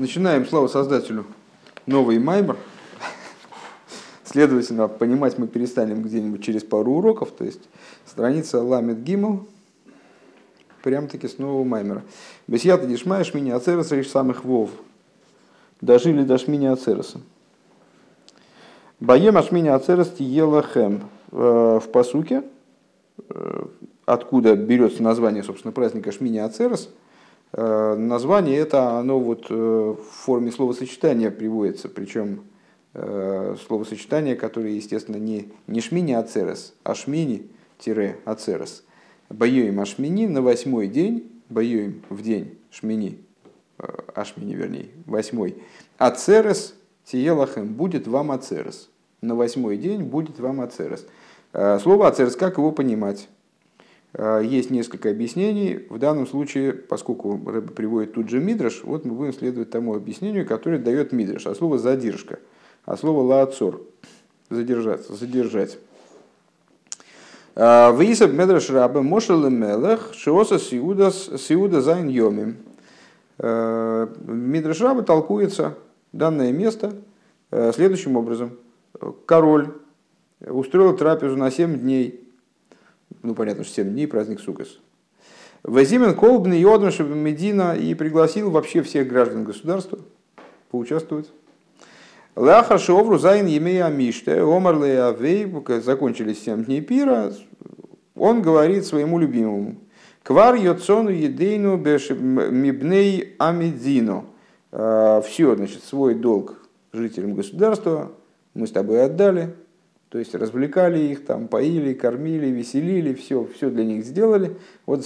Начинаем, слава Создателю, новый маймер. Следовательно, понимать мы перестанем где-нибудь через пару уроков, то есть страница Ламет Гимл, прям-таки с нового маймера. Бесьята дишмаешь меня ацераса лишь самых вов. Дожили до шминя ацераса. Баем ашминя ацерас тиела хэм. В посуке, э, откуда берется название, собственно, праздника Шминя Ацерас – Э, название это оно вот э, в форме словосочетания приводится, причем э, словосочетание, которое, естественно, не, не шмини ацерес, а шмини-ацерес. Боюем ашмини на восьмой день, боюем в день шмини, ашмини вернее, восьмой. Ацерес тиелахем будет вам ацерес. На восьмой день будет вам ацерес. Слово ацерес, как его понимать? Э, есть несколько объяснений. В данном случае, поскольку Рэб приводит тут же Мидраш, вот мы будем следовать тому объяснению, которое дает Мидраш, а слово «задержка», а слово «лаацор» – задержаться, задержать. Э, Висаб Медраш Раба Мошел Мелех Шиоса Сиуда Зайн Йоми. Э, Мидраш Раба толкуется данное место следующим образом. Король устроил трапезу на 7 дней – ну понятно, что 7 дней праздник Сукас. Вазимен Колбный Йодмаш Медина и пригласил вообще всех граждан государства поучаствовать. Ляха Шовру Зайн Емея Миште, Омар Авей, закончились 7 дней пира, он говорит своему любимому, Квар Йоцону Едейну Мибней Амидзино. «Э, Все, значит, свой долг жителям государства мы с тобой отдали, то есть развлекали их, там, поили, кормили, веселили, все, все для них сделали. Вот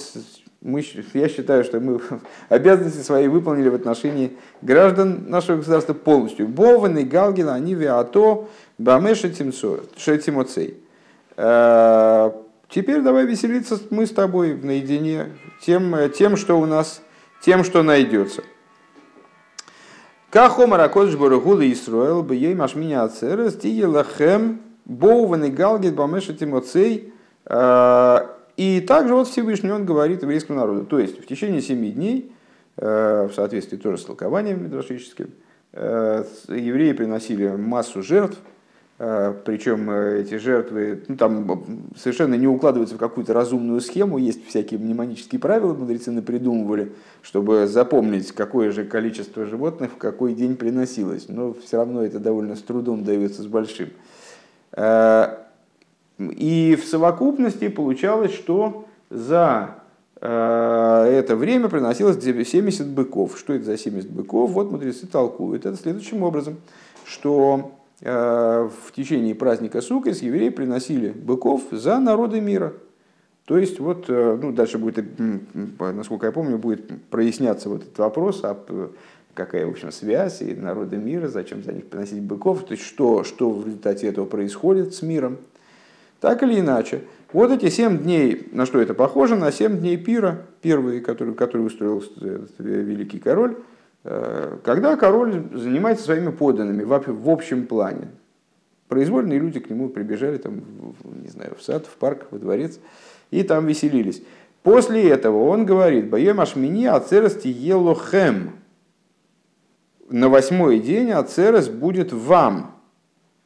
мы, я считаю, что мы обязанности свои выполнили в отношении граждан нашего государства полностью. Бован и Галгин, они виато, бамеша шетимоцей. Э, теперь давай веселиться мы с тобой наедине тем, тем, что у нас, тем, что найдется. Кахомар акодж барагула Исруэл бы ей машминя ацерес тиелахем Боуван и Галгит Бамеша Тимоцей. Э, и также вот Всевышний он говорит еврейскому народу. То есть в течение семи дней, э, в соответствии тоже с толкованием медрашическим, э, евреи приносили массу жертв, причем эти жертвы ну, там совершенно не укладываются в какую-то разумную схему, есть всякие мнемонические правила, мудрецы придумывали, чтобы запомнить, какое же количество животных в какой день приносилось. Но все равно это довольно с трудом дается с большим. Э, и в совокупности получалось, что за э, это время приносилось 70 быков. Что это за 70 быков? Вот мудрецы толкуют. Это следующим образом, что э, в течение праздника Сукас евреи приносили быков за народы мира. То есть вот, ну, дальше будет, насколько я помню, будет проясняться вот этот вопрос, а какая, в общем, связь и народы мира, зачем за них приносить быков, то есть что, что в результате этого происходит с миром. Так или иначе, вот эти семь дней, на что это похоже, на семь дней пира, первые, который, который устроил великий король, э, когда король занимается своими подданными в общем плане. Произвольные люди к нему прибежали, там, не знаю, в сад, в парк, во дворец, и там веселились. После этого он говорит, «Боем ашмини ацерости елохем», на восьмой день Ацерес будет вам.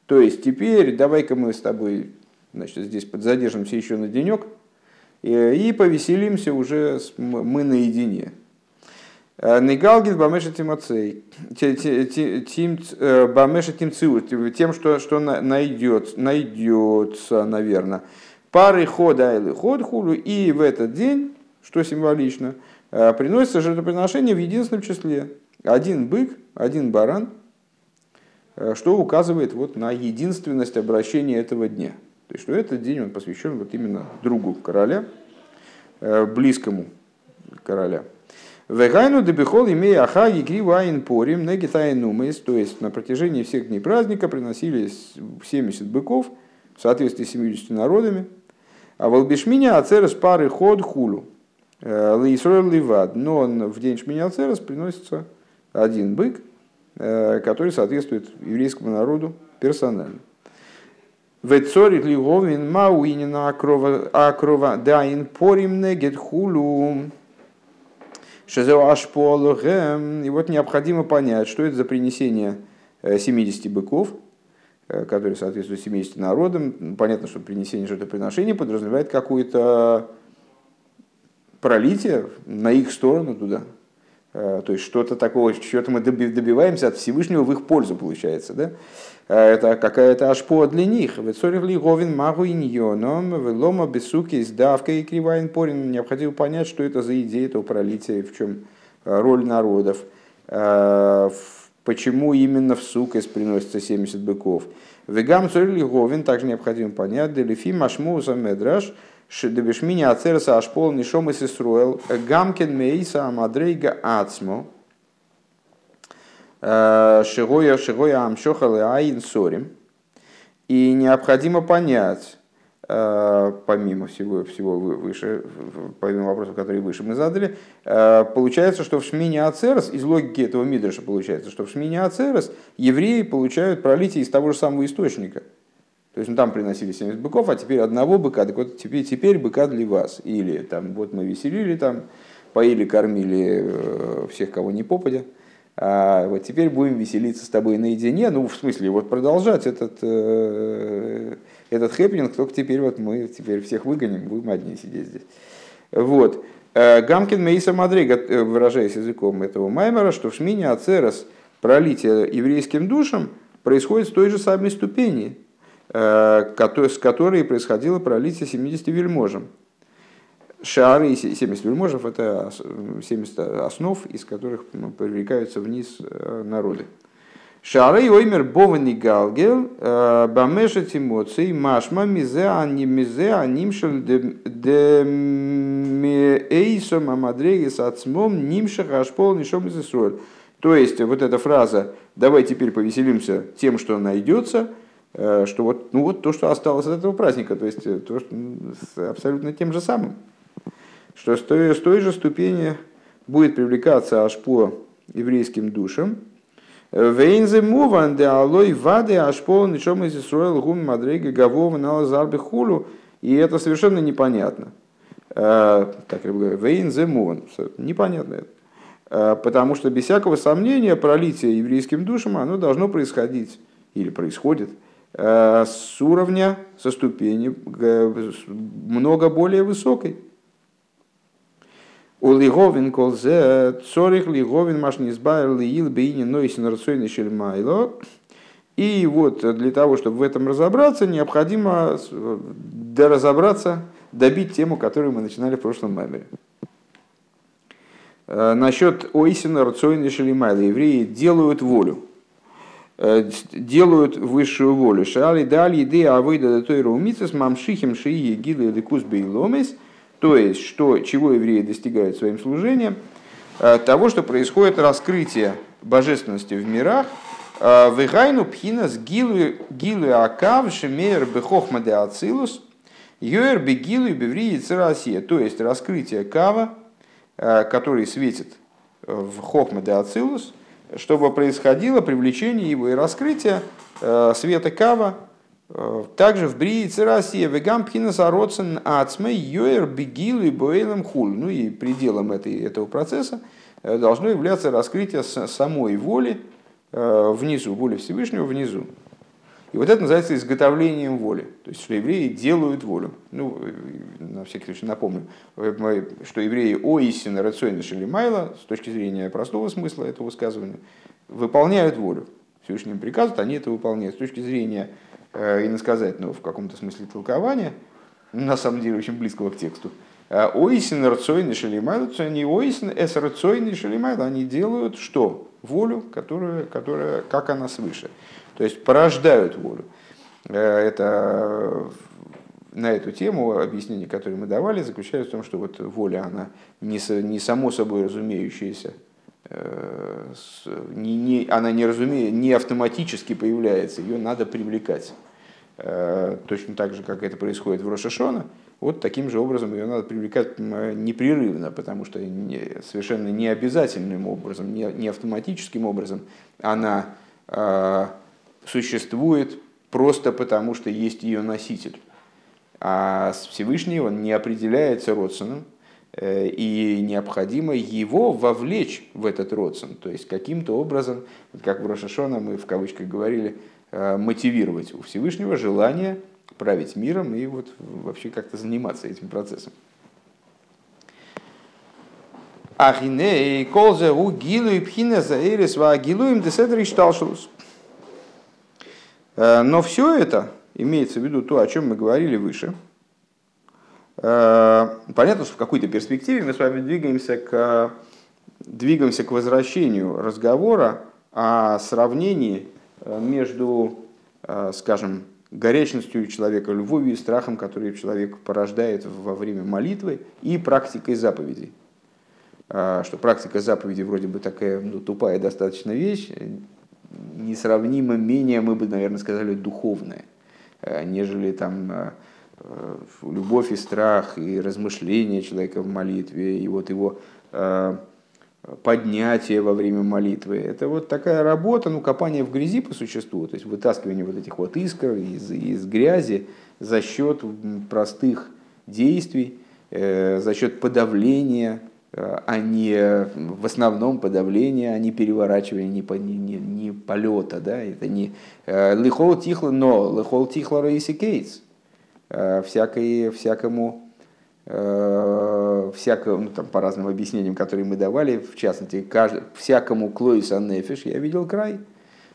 То есть теперь давай-ка мы с тобой значит, здесь подзадержимся еще на денек и, и повеселимся уже мы наедине. Э, Негалгит Бамеша Тимоцей, э, тем, что, что найдет, найдется, наверное. Пары хода или ход хулю, и в этот день, что символично, э, приносится жертвоприношение в единственном числе. Один бык, один баран, э, что указывает вот на единственность обращения этого дня. То есть, что этот день он посвящен вот именно другу короля, э, близкому короля. Вегайну дебихол имея аха айн порим негитайнумес, то есть на протяжении всех дней праздника приносились 70 быков в соответствии с 70 народами. А волбишминя ацерес пары ход хулу. Э, Лейсройл ливад. Но в день шминя ацерес приносится один бык, который соответствует еврейскому народу персонально. Вецорит ливовин мауинина акрова акрова дайн порим негет хулу. И вот необходимо понять, что это за принесение 70 э, быков, э, которые соответствуют 70 народам. Понятно, что принесение жертвоприношения подразумевает какое-то пролитие на их сторону туда. Э, то есть что-то такого, чего-то мы добиваемся от Всевышнего в их пользу, получается. Да? Это какая-то ашпо для них. Говин магу иньоном, велома бесуки сдавка и кривайн порин. Необходимо понять, что это за идея этого пролития, в чем роль народов почему именно в сукес приносится 70 быков. Вегам цорили говин, также необходимо понять, делифи машмуса медраш, шедебешмини ацерса ашпол нишом и сисруэл, гамкен мейса амадрейга ацмо, э, шигоя шигоя амшохалы айн сорим. И необходимо понять, Э, помимо всего, всего выше, помимо вопросов, которые выше мы задали, э, получается, что в Шмине Ацерес, из логики этого Мидраша получается, что в Шмине Ацерес евреи получают пролитие из того же самого источника. То есть ну, там приносили 70 быков, а теперь одного быка, так вот теперь, теперь быка для вас. Или там вот мы веселили, там поили, кормили э, всех, кого не попадя. А вот теперь будем веселиться с тобой наедине. Ну, в смысле, вот продолжать этот этот хэппенинг, только теперь вот мы теперь всех выгоним, будем одни сидеть здесь. Вот. Э, גם כן מאותה מדריגה, э, выражаясь языком этого Маймора, что в שמיני עצרת пролитие еврейским душам происходит с той же самой ступени, э, с которой происходило пролитие 70 вельможем. Шары и 70 вельможев – это 70 основ, из которых ну, привлекаются вниз народы. Шары оймер бовани галгел э, бамешет эмоций машма мизе ани мизе анимшел де эйсом амадрегис ацмом нимшах ашпол нишом из То есть вот эта фраза «давай теперь повеселимся тем, что найдется», э, что вот, ну вот то, что осталось от этого праздника, то есть э, то, с абсолютно тем же самым, что с той, с той же ступени будет привлекаться аж по еврейским душам, Вейнзе муван де алой вады ашпол ничем из Исруэл гум мадрега гавова на зарбе хулу. И это совершенно непонятно. Э, так я говорю, вейнзе муван. Непонятно это. Э, потому что без всякого сомнения пролитие еврейским душам оно должно происходить или происходит э, с уровня, со ступени много более высокой. У лиговин колзе цорих лиговин маш не избавил лиил бейни нойсин рацойный шельмайло. И вот для того, чтобы в этом разобраться, необходимо разобраться, добить тему, которую мы начинали в прошлом мемере. Э, насчет ойсина рацойный шелимайла. Евреи делают волю э, делают высшую волю. Шали дали идея авойда той раумицес мамшихим шии гилы ликус бейломес – то есть, что, чего евреи достигают своим служением? Э, того, что происходит раскрытие божественности в мирах, э, Вегайну пхинас гилу акав шемейр бехохма де ацилус, йоэр бегилу беврии церасия. То есть, раскрытие кава, э, который светит в хохма де ацилус, чтобы происходило привлечение его и раскрытие света кава также в Брии Церасия Вегам Пхинаса Родсен Ацме Йоэр Бегилу и Боэлем Хуль. Ну и пределом этой, этого процесса э, должно являться раскрытие самой воли э, внизу, воли Всевышнего внизу. И вот это называется изготовлением воли. То есть, что евреи делают волю. Ну, на всякий случай напомню, что евреи о истине рационе Шелимайла, с точки зрения простого смысла этого высказывания, выполняют волю. Всевышним приказывают, они это выполняют. С точки зрения Э, иносказательного в каком-то смысле толкования, на самом деле очень близкого к тексту. А Ойсин рцойный шалимайл, они ойсин эс рцойный шалимайл, они делают что? Волю, которая, которая, как она свыше. То есть порождают волю. Э, это на эту тему объяснение, которое мы давали, заключается в том, что вот воля, она не, не само собой разумеющаяся, Э, не, не, она не, разумеет, не автоматически появляется, ее надо привлекать. Э, точно так же, как это происходит в Рошашона, вот таким же образом ее надо привлекать непрерывно, потому что совершенно не обязательным образом, не, не автоматическим образом она э, существует просто потому, что есть ее носитель. А Всевышний он не определяется родственным, и необходимо его вовлечь в этот родствен, то есть каким-то образом, как в Рошашона мы в кавычках говорили, мотивировать у Всевышнего желание править миром и вот вообще как-то заниматься этим процессом. Ахиней, колзе у гилу и пхина за эрис гилу им деседри шталшус. Но все это, имеется в виду то, о чем мы говорили выше, э, понятно, что в какой-то перспективе мы с вами двигаемся к, двигаемся к возвращению разговора о сравнении э, между, э, скажем, горячностью человека, любовью и страхом, который человек порождает во время молитвы, и практикой заповедей. Что практика заповедей вроде бы такая ну, тупая достаточно вещь, несравнимо менее, мы бы, наверное, сказали, духовная, а, нежели там а, любовь и страх, и размышления человека в молитве, и вот его поднятие во время молитвы. Это вот такая работа, ну, копание в грязи по существу, то есть вытаскивание вот этих вот искр из, из грязи за счет простых действий, э, за счет подавления, э, а не в основном подавления, а не переворачивания, не, не, не, не полета. Да? Это не э, лихол тихло, но лихол тихло рейси кейтс. Всякое, всякому Э, всякого, ну, там, по разным объяснениям, которые мы давали, в частности, кажд... всякому клоис анефиш я видел край,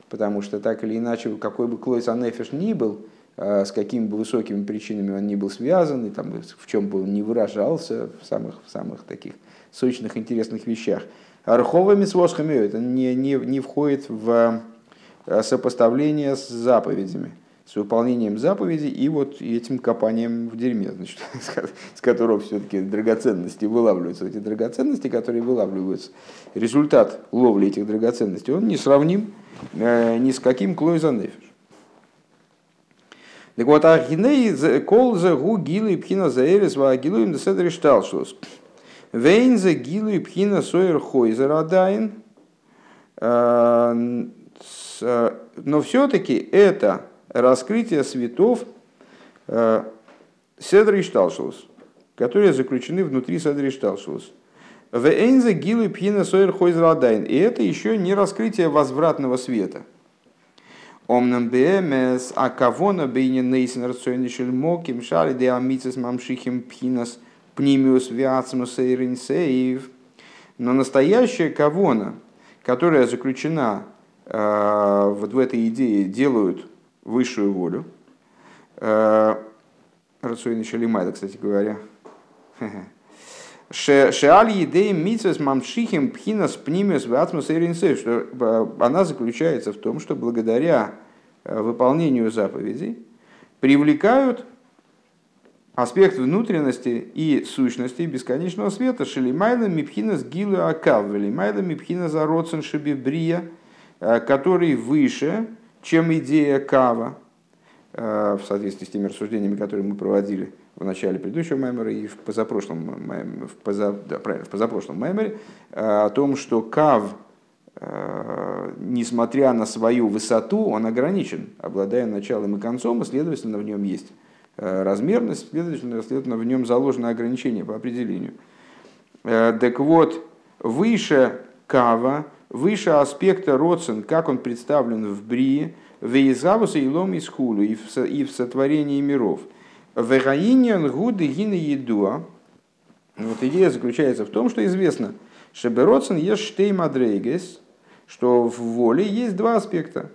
потому что так или иначе, какой бы клоис анефиш ни был, э, с какими бы высокими причинами он ни был связан, и там, в чем бы он не выражался, в самых, в самых таких сочных, интересных вещах. Арховыми свосхами это не, не, не входит в э, сопоставление с заповедями с выполнением заповедей и вот этим копанием в дерьме, значит, с которого все-таки драгоценности вылавливаются. Эти драгоценности, которые вылавливаются, результат ловли этих драгоценностей, он не сравним э, ни с каким клойзанефиш. Так вот, ахиней колза гу гилу и пхина заэрис ва гилу им деседри шталшус. Вейнзе и пхина сойер хойзер адайн. Э, э, но все-таки это раскрытие светов э, Седри Шталшус, которые заключены внутри Седри Шталшус. В Эйнзе Гилы Пхина Сойер Хойзрадайн. И это еще не раскрытие возвратного света. Омнам БМС, а кавона бейне нейсен рационишель моким шали де амицес мамшихим пхинас пнимиус виацмус сейринсеев. Но настоящая кавона, которая заключена э, вот в этой идее, делают высшую волю. Э, Рацуин еще лимайда, кстати говоря. Шеаль едей митсвес мамшихим пхинас пнимес ватмус что э, она заключается в том, что благодаря э, выполнению заповедей привлекают аспект внутренности и сущности бесконечного света шелимайла мипхинас гилу акав, велимайла мипхинас ароцен шибибрия, который выше, чем идея Кава, э, в соответствии с теми рассуждениями, которые мы проводили в начале предыдущего маймера и в позапрошлом, в, поза, да, правильно, в позапрошлом маймере, э, о том, что Кав, э, несмотря на свою высоту, он ограничен, обладая началом и концом, и, следовательно, в нем есть размерность, следовательно, следовательно, в нем заложено ограничение по определению. Так вот, выше Кава выше аспекта родствен, как он представлен в Брии, в Изавуса и Лом из Хулу, и в сотворении миров. В Гаиниан Гуды Гина Едуа. Вот идея заключается в том, что известно, что Бероцен есть штей мадрейгес, что в воле есть два аспекта.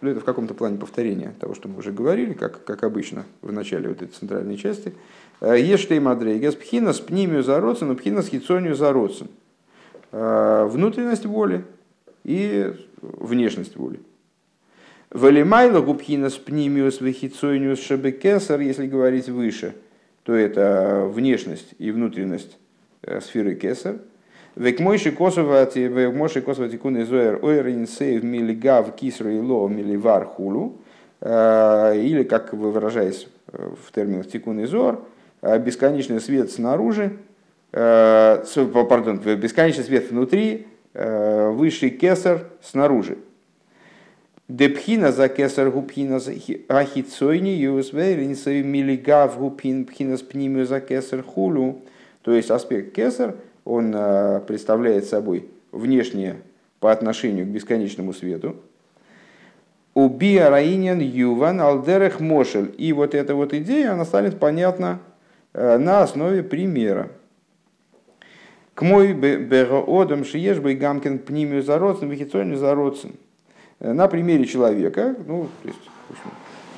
Ну, это в каком-то плане повторения того, что мы уже говорили, как, как обычно в начале вот этой центральной части. Есть штей мадрейгес, пхина с пнимию за родцем, пхина с хитсонию за родцем. Э, внутренность воли и внешность воли. Валимайла губхина спнимиус вехицойниус шабекесар, если говорить выше, то это внешность и внутренность э, сферы кесар. Век мойши косовати, век мойши косовати кун изоэр ойрин сейв милигав кисру и ло миливар хулу. Э, или, как вы выражаясь в терминах тикун изор, бесконечный свет снаружи, Э, пардон, бесконечный свет внутри, э, высший кесар снаружи. Депхина за кесар гупхина за ахицойни юсвейринсой милигав гупин пхина с пнимю за кесар хулу. То есть аспект кесар, он представляет собой внешнее по отношению к бесконечному свету. Убия раинен юван алдерех мошель. И вот эта вот идея, она станет понятна на основе примера. К мой одам шиеш бы гамкин пнимию зародцем, вихицонию зародцем. На примере человека, ну, то есть, в общем,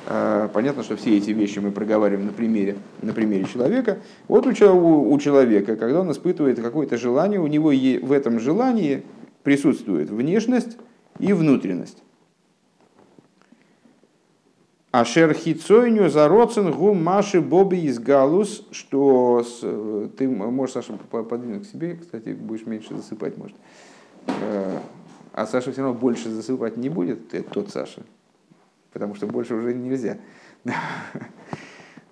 понятно, что все эти вещи мы проговариваем на примере, на примере человека. Вот у, у человека, когда он испытывает какое-то желание, у него в этом желании присутствует внешность и внутренность. Ашер хицойню зароцен гу маши боби из галус, что с, ты можешь, Саша, подвинуть к себе, кстати, будешь меньше засыпать, может. Э, а Саша все равно больше засыпать не будет, это тот Саша, потому что больше уже нельзя.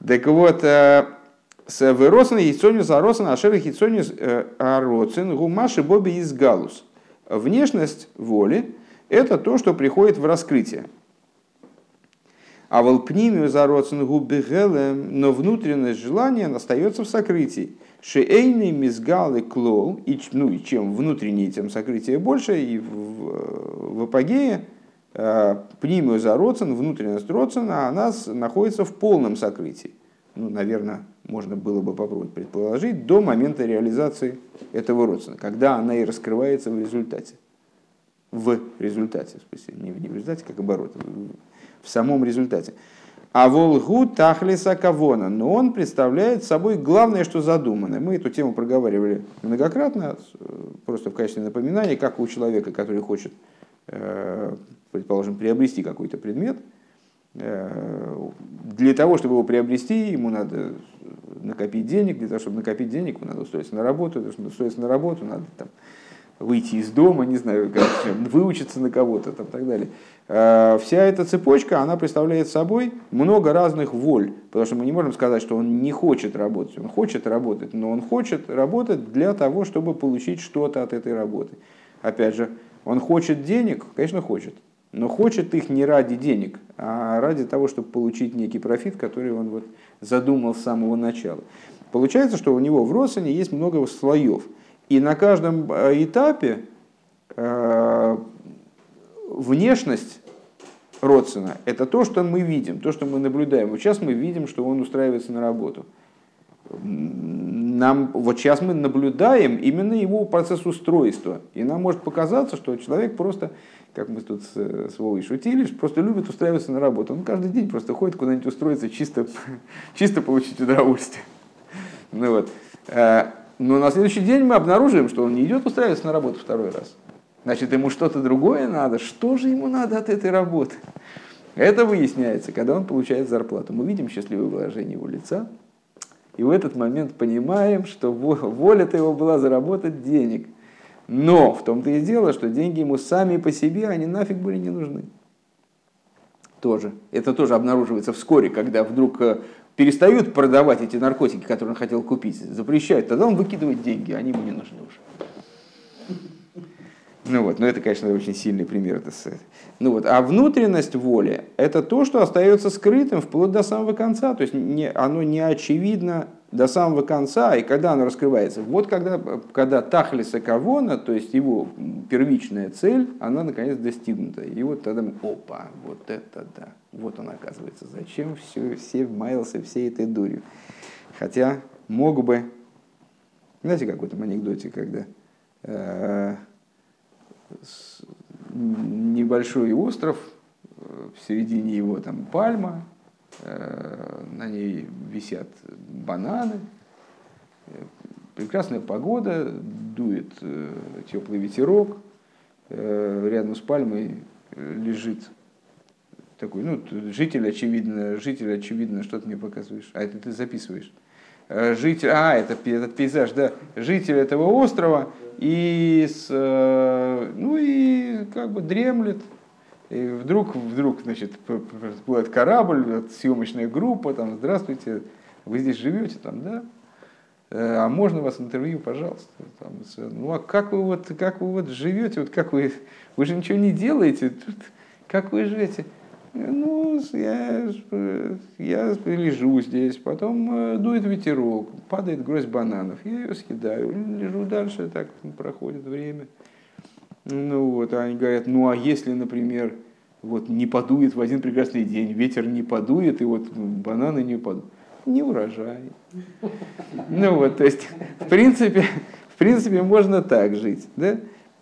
Так вот, э, с выросен яйцоню заросен ашер хицоню э, ароцен гу маши боби из галус. Внешность воли – это то, что приходит в раскрытие. А волпнимию зароцен губбегелем, но внутренность желания остается в сокрытии. Шеейный мизгалы клол, и, ну и чем внутреннее, тем сокрытие больше, и в, в апогее э, пнимию зароцен, внутренность роцена, она находится в полном сокрытии. Ну, наверное, можно было бы попробовать предположить, до момента реализации этого родствена, когда она и раскрывается в результате. В результате, в смысле, не в результате, как оборот, в самом результате. А волгу тахлиса кавона, но он представляет собой главное, что задумано. Мы эту тему проговаривали многократно, просто в качестве напоминания, как у человека, который хочет, э, предположим, приобрести какой-то предмет, э, для того, чтобы его приобрести, ему надо накопить денег, для того, чтобы накопить денег, ему надо устроиться на работу, для того, чтобы устроиться на работу, надо там, выйти из дома, не знаю, как, выучиться на кого-то там, так далее. Э, вся эта цепочка, она представляет собой много разных воль, потому что мы не можем сказать, что он не хочет работать, он хочет работать, но он хочет работать для того, чтобы получить что-то от этой работы. Опять же, он хочет денег, конечно, хочет, но хочет их не ради денег, а ради того, чтобы получить некий профит, который он вот задумал с самого начала. Получается, что у него в Росане есть много слоев – и на каждом э, этапе э, внешность Родсона – это то, что мы видим, то, что мы наблюдаем. Вот сейчас мы видим, что он устраивается на работу. Нам, вот сейчас мы наблюдаем именно его процесс устройства. И нам может показаться, что человек просто, как мы тут с, с Вовой шутили, просто любит устраиваться на работу. Он каждый день просто ходит куда-нибудь устроиться, чисто, чисто получить удовольствие. Ну вот. Э, но на следующий день мы обнаруживаем, что он не идет устраиваться на работу второй раз. Значит, ему что-то другое надо. Что же ему надо от этой работы? Это выясняется, когда он получает зарплату. Мы видим счастливое выражение его лица, и в этот момент понимаем, что воля-то его была заработать денег. Но в том-то и дело, что деньги ему сами по себе, они нафиг были не нужны. Тоже. Это тоже обнаруживается вскоре, когда вдруг э, перестают продавать эти наркотики, которые он хотел купить, запрещают, тогда он выкидывает деньги, они ему не нужны уже. Ну вот, но это, конечно, очень сильный пример. Это, ну вот, а внутренность воли – это то, что остается скрытым вплоть до самого конца. То есть не, оно не очевидно до самого конца, и когда оно раскрывается. Вот когда, когда Тахлиса Кавона, то есть его первичная цель, она наконец достигнута. И вот тогда опа, вот это да, вот он оказывается. Зачем все, все маялся всей этой дурью? Хотя мог бы, знаете, как в этом анекдоте, когда э, небольшой остров, э, в середине его там пальма, Э, на ней висят бананы, прекрасная погода, дует э, теплый ветерок, э, рядом с пальмой лежит такой, ну, житель, очевидно, житель, очевидно, что ты мне показываешь, а это ты записываешь. Житель, а, это этот пейзаж, да, житель этого острова, и, с, ну, и как бы дремлет, и вдруг, вдруг, значит, всплывает корабль, съемочная группа, там, здравствуйте, вы здесь живете, там, да? Э, а можно вас интервью, пожалуйста? Там, ну а как вы вот, как вы вот живете, вот как вы, вы же ничего не делаете, тут, как вы живете? Ну, я, я лежу здесь, потом э, дует ветерок, падает гроздь бананов, я ее съедаю, лежу дальше, так проходит время. Ну вот, они говорят, ну а если, например, вот не подует в один прекрасный день, ветер не подует, и вот бананы не падут, не урожай. Ну вот, то есть, в принципе, в принципе, можно так жить, да?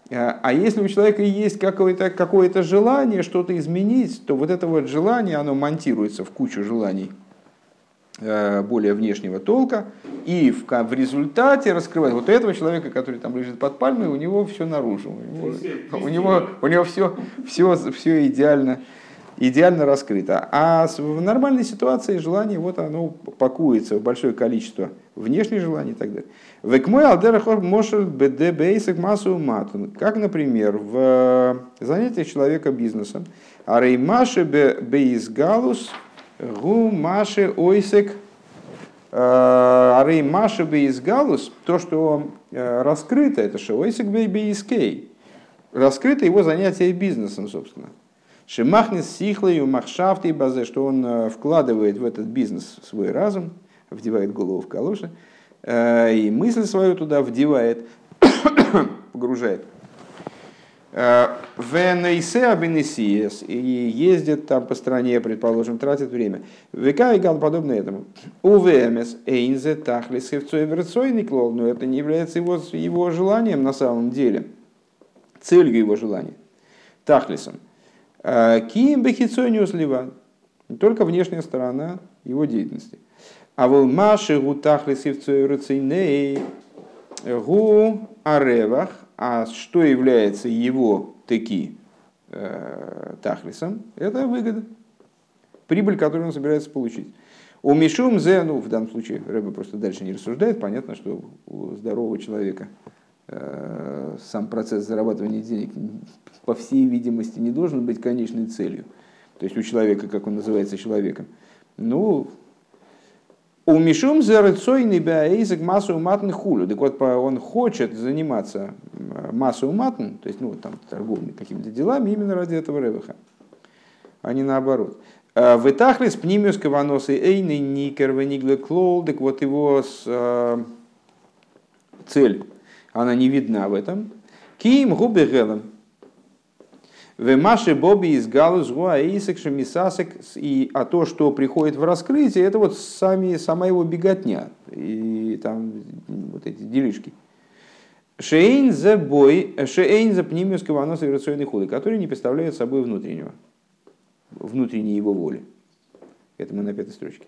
А, а если у человека есть какое-то какое желание что-то изменить, то вот это вот желание, оно монтируется в кучу желаний э, более внешнего толка, и в, в результате раскрывает вот этого человека, который там лежит под пальмой, у него все наружу, у него, у него, у него все, все, все идеально, идеально раскрыто. А в нормальной ситуации желание, вот оно пакуется в большое количество внешних желаний и так далее. Векмой алдерахор мошел бдбейсик массу матун. Как, например, в занятиях человека бизнесом. Арей маши бейсгалус гу маши ойсек Арей маши бейсгалус, то, что э, раскрыто, это что ойсек бейскей. Раскрыто его занятие бизнесом, собственно. Шимахнис сихлою махшафты базе, что он э, вкладывает в этот бизнес свой разум, вдевает голову в калоши, э, и мысль свою туда вдевает, погружает. Э, Венейсе абенесиес и ездит там по стране, предположим, тратит время. Века и гал подобно этому. У ВМС эйнзе тахлис никлол, но это не является его, его желанием на самом деле, целью его желания, тахлисом. Э, Киим бехицониус ливан, только внешняя сторона его деятельности. А вол маши гу гу аревах, а что является его таки э, тахлисом, это выгода, прибыль, которую он собирается получить. У Мишум Зе, ну в данном случае Рэба просто дальше не рассуждает, понятно, что у здорового человека сам процесс зарабатывания денег, по всей видимости, не должен быть конечной целью. То есть у человека, как он называется человеком. Ну, у Мишум зарыцойный бяэйзек массу матн хулю. Так вот, он хочет заниматься массу матн, то есть ну, там, торговыми какими-то делами именно ради этого ревыха, а не наоборот. «А в Итахлис пнимиус каваносы эйны никер венигле клол, так вот его с, э, цель, она не видна в этом. Ким губе гелем, Вемаши Боби из Галус Гуаисек Шамисасек, и а то, что приходит в раскрытие, это вот сами, сама его беготня и там вот эти делишки. Шейн за бой, шейн за пнимиус каванос и худы, который не представляет собой внутреннего, внутренней его воли. Это мы на пятой строчке.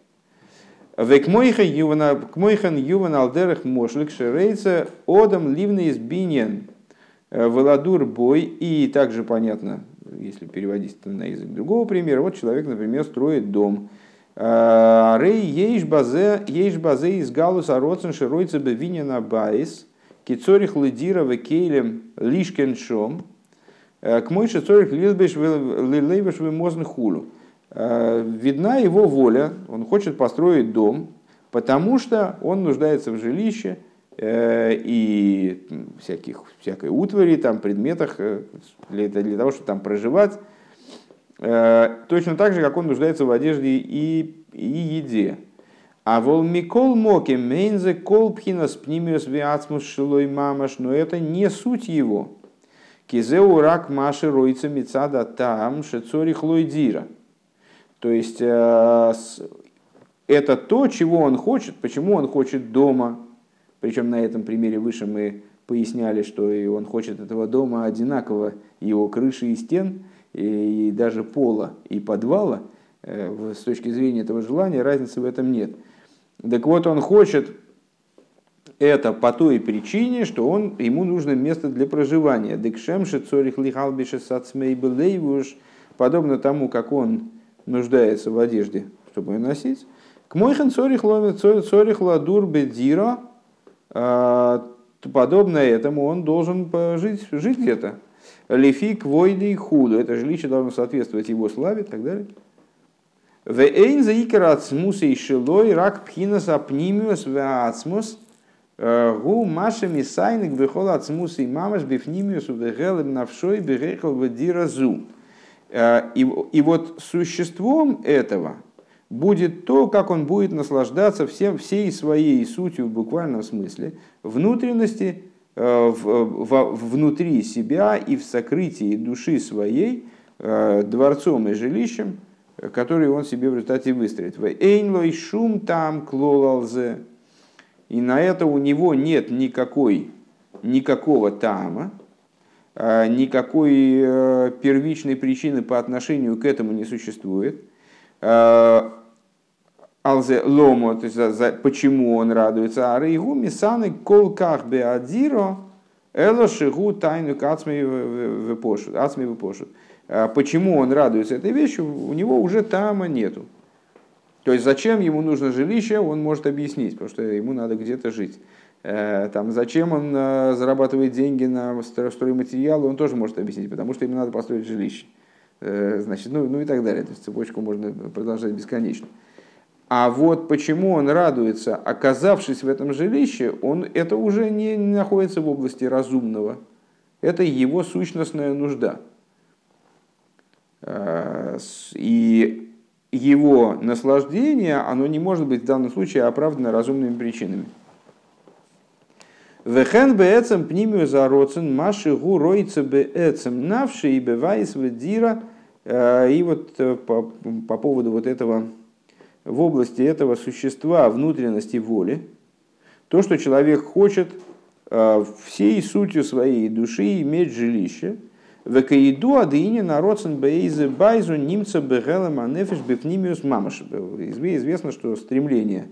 Векмойхан юван алдерах мошлик шерейца одам ливный избинен Э, Валадур бой, и также понятно, если переводить на язык другого примера, вот человек, например, строит дом. Э, Рей ейш базе, ейш базе из галус ароцен широйца бевинина байс, кицорих лидира векейлем лишкен шом, э, к мойше цорих лилбеш лилейбеш вимозн хулу. Видна его воля, он хочет построить дом, потому что он нуждается в жилище – Э, и всяких, всякой утвари, там, предметах э, для, для того, чтобы там проживать. Э, точно так же, как он нуждается в одежде и, и еде. А вол микол моки мейнзе кол пхинас пнимиус виацмус шилой мамаш, но это не суть его. Кизеу рак маши ройца мецада там шецори хлойдира. То есть это то, чего он хочет, почему он хочет дома, причем на этом примере выше мы поясняли, что и он хочет этого дома одинаково, его крыши и стен, и даже пола и подвала. Э, с точки зрения этого желания разницы в этом нет. Так вот, он хочет это по той причине, что он, ему нужно место для проживания. Декшемши цорих лихалбиша сацмейбелейвуш, подобно тому, как он нуждается в одежде, чтобы ее носить. К мойхан цорих ладур бедира, подобное этому он должен жить, жить где-то. Лефик, войны и худу. Это жилище должно соответствовать его славе и так далее. Вейн за икарацмус и шилой рак пхинас апнимиус веацмус гу маша мисайник бехол ацмус и мамаш бифнимиус вегелем навшой берехал вадиразу. И, и вот существом этого будет то, как он будет наслаждаться всем, всей своей сутью в буквальном смысле, внутренности, в, в, внутри себя и в сокрытии души своей, дворцом и жилищем, который он себе в результате выстроит. Эйнлой шум там клолалзе. И на это у него нет никакой, никакого тама, никакой э, первичной причины по отношению к этому не существует. А, алзе ломо, то есть за, почему он радуется. А рейгу мисаны колках беадиро эло шигу тайну кацми выпошут. Ацми выпошут. А почему он радуется этой вещи, у него уже тама нету. То есть зачем ему нужно жилище, он может объяснить, потому что ему надо где-то жить. Э, там, зачем он э, зарабатывает деньги на стройматериалы, он тоже может объяснить, потому что ему надо построить жилище. Э, значит, ну, ну и так далее. То есть цепочку можно продолжать бесконечно. А вот почему он радуется, оказавшись в этом жилище, он, это уже не находится в области разумного. Это его сущностная нужда. И его наслаждение, оно не может быть в данном случае оправдано разумными причинами. Вехен беэцем пнимию зароцен маши гу ройце беэцем навши и бевайс ведира. Э, и вот э, по, по поводу вот этого, в области этого существа внутренности воли, то, что человек хочет всей сутью своей души иметь жилище – Векаиду адыине народсен бейзе байзу немца бегелем анефиш бифнимиус мамаш. Известно, что стремление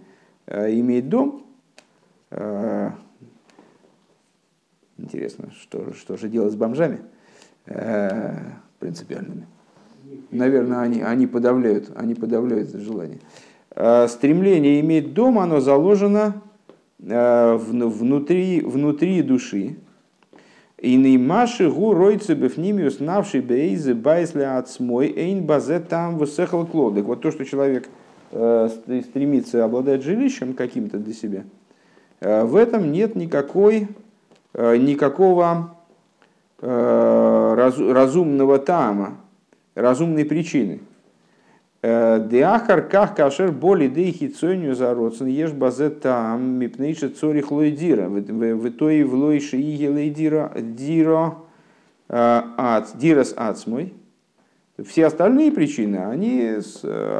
э, иметь дом, э, интересно, что, что же делать с бомжами э, принципиальными. Наверное, они, они, подавляют, они подавляют это желание. Стремление иметь дом, оно заложено внутри, внутри души, и неймаши гу ройцы бифнимиус навший бейзы байсля от смой эйн базе там высехал клодек. Вот то, что человек э, стремится обладать жилищем каким-то для себя, э, в этом нет никакой, э, никакого разумного тама, разумной причины. Деахар ках кашер боли дейхи цойню зароцен еш базе там мипнейши цори хлойдира. В той влойши иге лейдира дира ац, дирас ацмой. Все остальные причины, они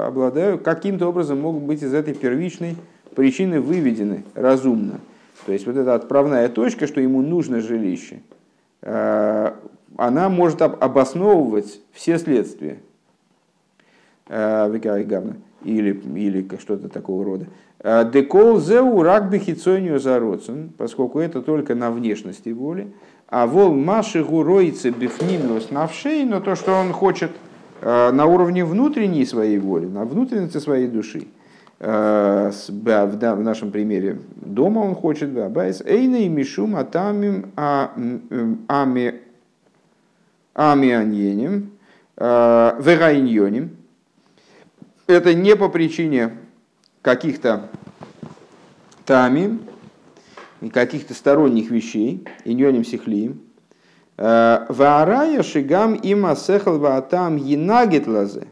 обладают, каким-то образом могут быть из этой первичной причины выведены разумно. То есть вот эта отправная точка, что ему нужно жилище, она может обосновывать все следствия. Э, или, или что-то такого рода. Э, Декол зеу рак бехицонию зароцен, поскольку это только на внешности воли. А вол маши гуроицы бифнимиус навшей, но то, что он хочет э, на уровне внутренней своей воли, на внутренности своей души, в нашем примере дома он хочет байс эйна и мишум атамим ами амианьенем вегайньоним это не по причине каких-то тами, каких-то сторонних вещей, иньоним сихлиим. Э, Ваарая шигам има сехал ваатам енагет лазе.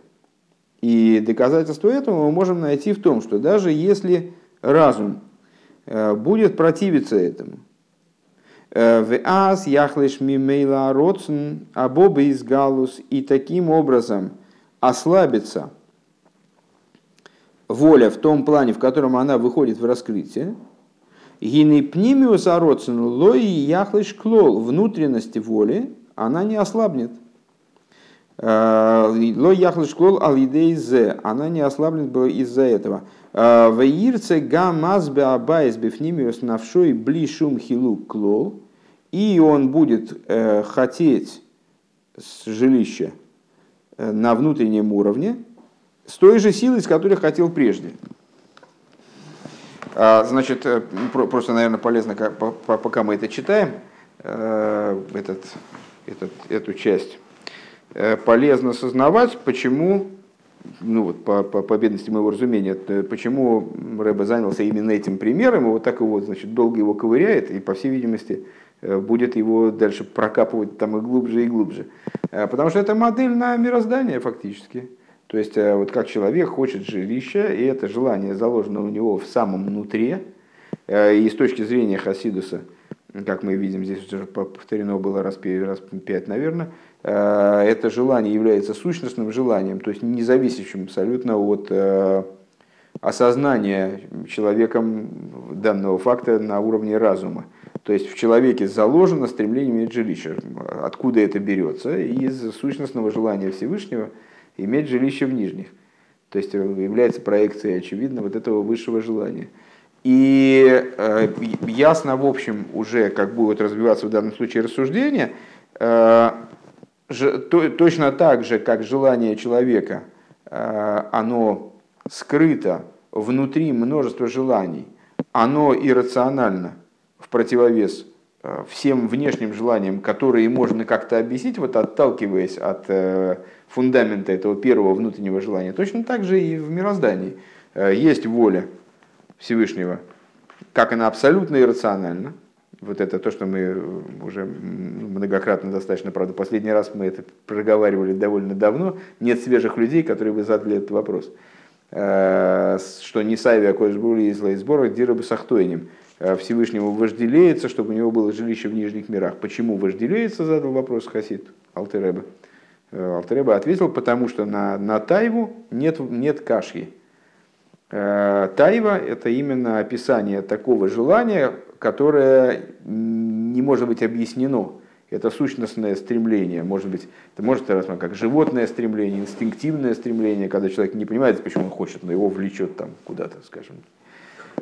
И доказательство этого мы можем найти в том, что даже если разум э, будет противиться этому, э, в ас яхлеш мимейла роцн абоба из галус и таким образом ослабится – воля в том плане, в котором она выходит в раскрытие, гинепнимиус ароцин лои яхлыш клол, внутренности воли, она не ослабнет. Э, лой яхлыш клол алидейзе, она не ослабнет бы из-за этого. Э, Ваирце гамазбе абайс бифнимиус навшой блишум хилу клол, и он будет э, хотеть жилища на внутреннем уровне, с той же силой, с которой хотел прежде. А, значит, просто, наверное, полезно, пока мы это читаем, этот, этот, эту часть, полезно осознавать, почему, ну вот по, по, по бедности моего разумения, почему Рэбе занялся именно этим примером, и вот так его, значит, долго его ковыряет, и, по всей видимости, будет его дальше прокапывать там и глубже, и глубже. Потому что это модель на мироздание фактически. То есть вот как человек хочет жилища, и это желание заложено у него в самом внутри, и с точки зрения Хасидуса, как мы видим, здесь уже повторено было раз пять, наверное, это желание является сущностным желанием, то есть независящим абсолютно от осознание человеком данного факта на уровне разума. То есть в человеке заложено стремление иметь жилище. Откуда это берется? Из сущностного желания Всевышнего иметь жилище в нижних. То есть является проекцией, очевидно, вот этого высшего желания. И э, ясно, в общем, уже как будет развиваться в данном случае рассуждение, э, точно так же, как желание человека, э, оно скрыто внутри множества желаний, оно иррационально в противовес э, всем внешним желаниям, которые можно как-то объяснить, вот отталкиваясь от э, фундамента этого первого внутреннего желания, точно так же и в мироздании. Есть воля Всевышнего, как она абсолютно иррациональна, вот это то, что мы уже многократно достаточно, правда, последний раз мы это проговаривали довольно давно, нет свежих людей, которые бы задали этот вопрос – Э, что не Сави Акошбули из Лейсбора Дирабы Сахтойним. Э, Всевышнему вожделеется, чтобы у него было жилище в нижних мирах. Почему вожделеется, задал вопрос Хасид Алтереба. Э, Алтереба ответил, потому что на, на Тайву нет, нет кашки. Тайва – это именно описание такого желания, которое не может быть объяснено. Это сущностное стремление, может быть, это может рассматривать как животное стремление, инстинктивное стремление, когда человек не понимает, почему он хочет, но его влечет там куда-то, скажем,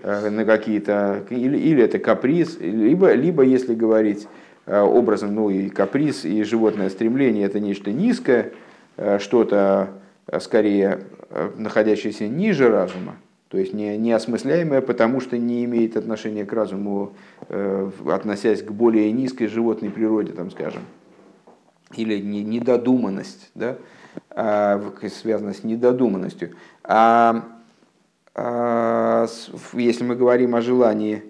э, на какие-то, или, или это каприз, либо, либо если говорить э, образом, ну и каприз, и животное стремление, это нечто низкое, э, что-то скорее находящееся ниже разума, то есть не, неосмысляемое, потому что не имеет отношения к разуму, э, относясь к более низкой животной природе, там, скажем, или не, недодуманность, да, а, связана с недодуманностью. А, а, если мы говорим о желании,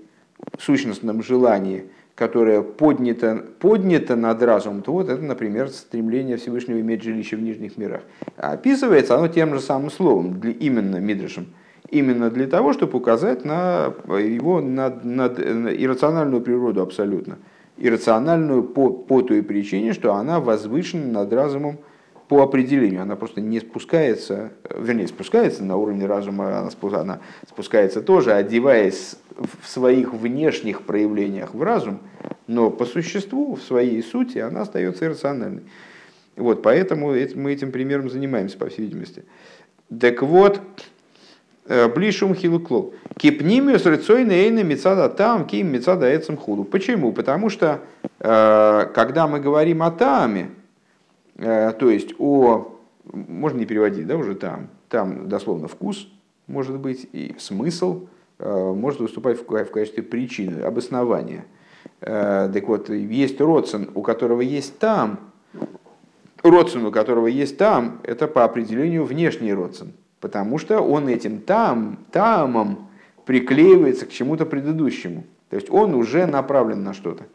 сущностном желании, которое поднято, поднято над разумом, то вот это, например, стремление Всевышнего иметь жилище в нижних мирах. А описывается оно тем же самым словом, именно Мидришем – именно для того, чтобы указать на его над, над, иррациональную природу абсолютно. Иррациональную по, по той причине, что она возвышена над разумом по определению. Она просто не спускается, вернее, спускается на уровне разума, она, она спускается тоже, одеваясь в своих внешних проявлениях в разум, но по существу, в своей сути, она остается иррациональной. Вот, поэтому мы этим примером занимаемся, по всей видимости. Так вот, Блишум хилуклол. Кипнимиус рыцойна эйна мецада там, ким мецада эцем худу. Почему? Потому что, э, когда мы говорим о таме, э, то есть о, можно не переводить, да, уже там, там дословно вкус, может быть, и смысл, может выступать в качестве причины, обоснования. Так вот, есть родствен, у которого есть там, родствен, у которого есть там, это по определению внешний родствен потому что он этим там, тамом приклеивается к чему-то предыдущему. То есть он уже направлен на что-то.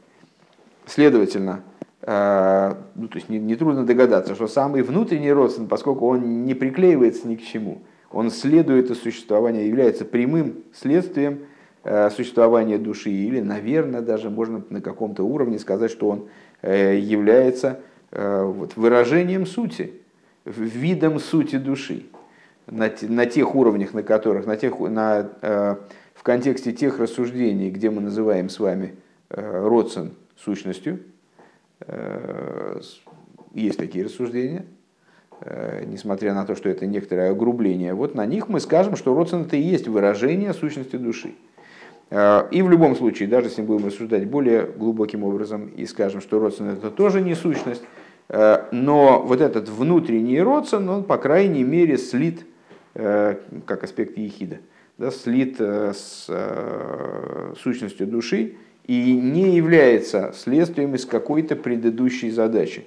Следовательно, э, ну, то есть нетрудно не догадаться, что самый внутренний родственник, поскольку он не приклеивается ни к чему, он следует из существования, является прямым следствием э, существования души, или, наверное, даже можно на каком-то уровне сказать, что он э, является вот, выражением сути, видом сути души на, на тех уровнях, на которых, на тех, на, э, в контексте тех рассуждений, где мы называем с вами э, родствен сущностью, э, есть такие рассуждения, э, несмотря на то, что это некоторое огрубление, вот на них мы скажем, что родствен это и есть выражение сущности души. Э, и в любом случае, даже если мы будем рассуждать более глубоким образом и скажем, что родствен это тоже не сущность, э, но вот этот внутренний родствен, он, по крайней мере, слит как аспект ехида, да, слит э, с э, сущностью души и не является следствием из какой-то предыдущей задачи.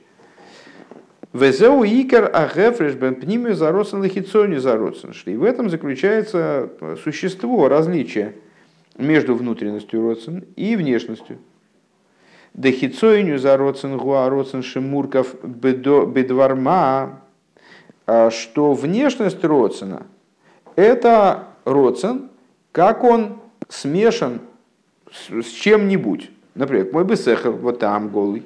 Везеу икер агефреш бен пнимию заросен лихицони заросен. И в этом заключается существо различия между внутренностью родствен и внешностью. Дехицойню за роцен гуа роцен шимурков бедварма, что внешность роцена – это роцен, как он смешан с, чем-нибудь. Например, мой бы сехал вот там голый.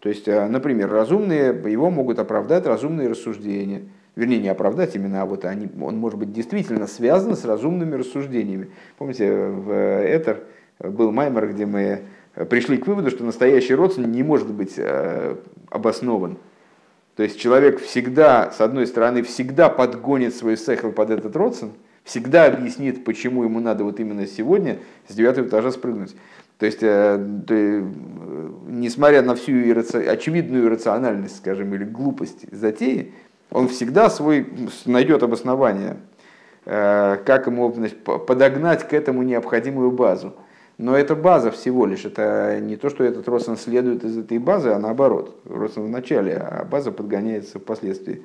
То есть, а, например, разумные, его могут оправдать разумные рассуждения. Вернее, не оправдать именно, а вот они, он может быть действительно связан с разумными рассуждениями. Помните, в Этер был маймер, где мы пришли к выводу, что настоящий родственник не может быть э, обоснован. То есть человек всегда, с одной стороны, всегда подгонит свой сехл под этот родствен, всегда объяснит, почему ему надо вот именно сегодня с девятого этажа спрыгнуть. То есть, э, э, несмотря на всю очевидную иррациональность, скажем, или глупость затеи, он всегда свой найдет обоснование, как ему значит, подогнать к этому необходимую базу. Но это база всего лишь. Это не то, что этот родствен следует из этой базы, а наоборот. Родствен в начале, а база подгоняется впоследствии.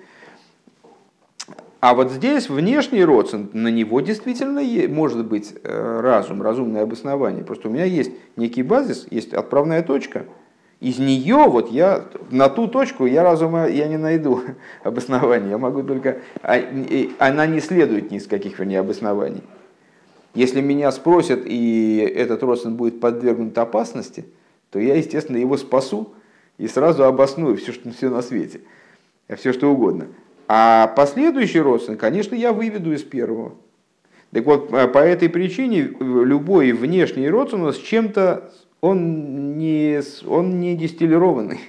А вот здесь внешний родствен, на него действительно может быть э, разум, разумное обоснование. Просто у меня есть некий базис, есть отправная точка. Из нее вот я на ту точку я разума я не найду обоснования. Я могу только... А, она не следует ни из каких, вернее, обоснований. Если меня спросят, и этот родственник будет подвергнут опасности, то я, естественно, его спасу и сразу обосную все, что, все на свете, все что угодно. А последующий родственник, конечно, я выведу из первого. Так вот, э, по этой причине любой внешний родственник с чем-то, он не, он не дистиллированный,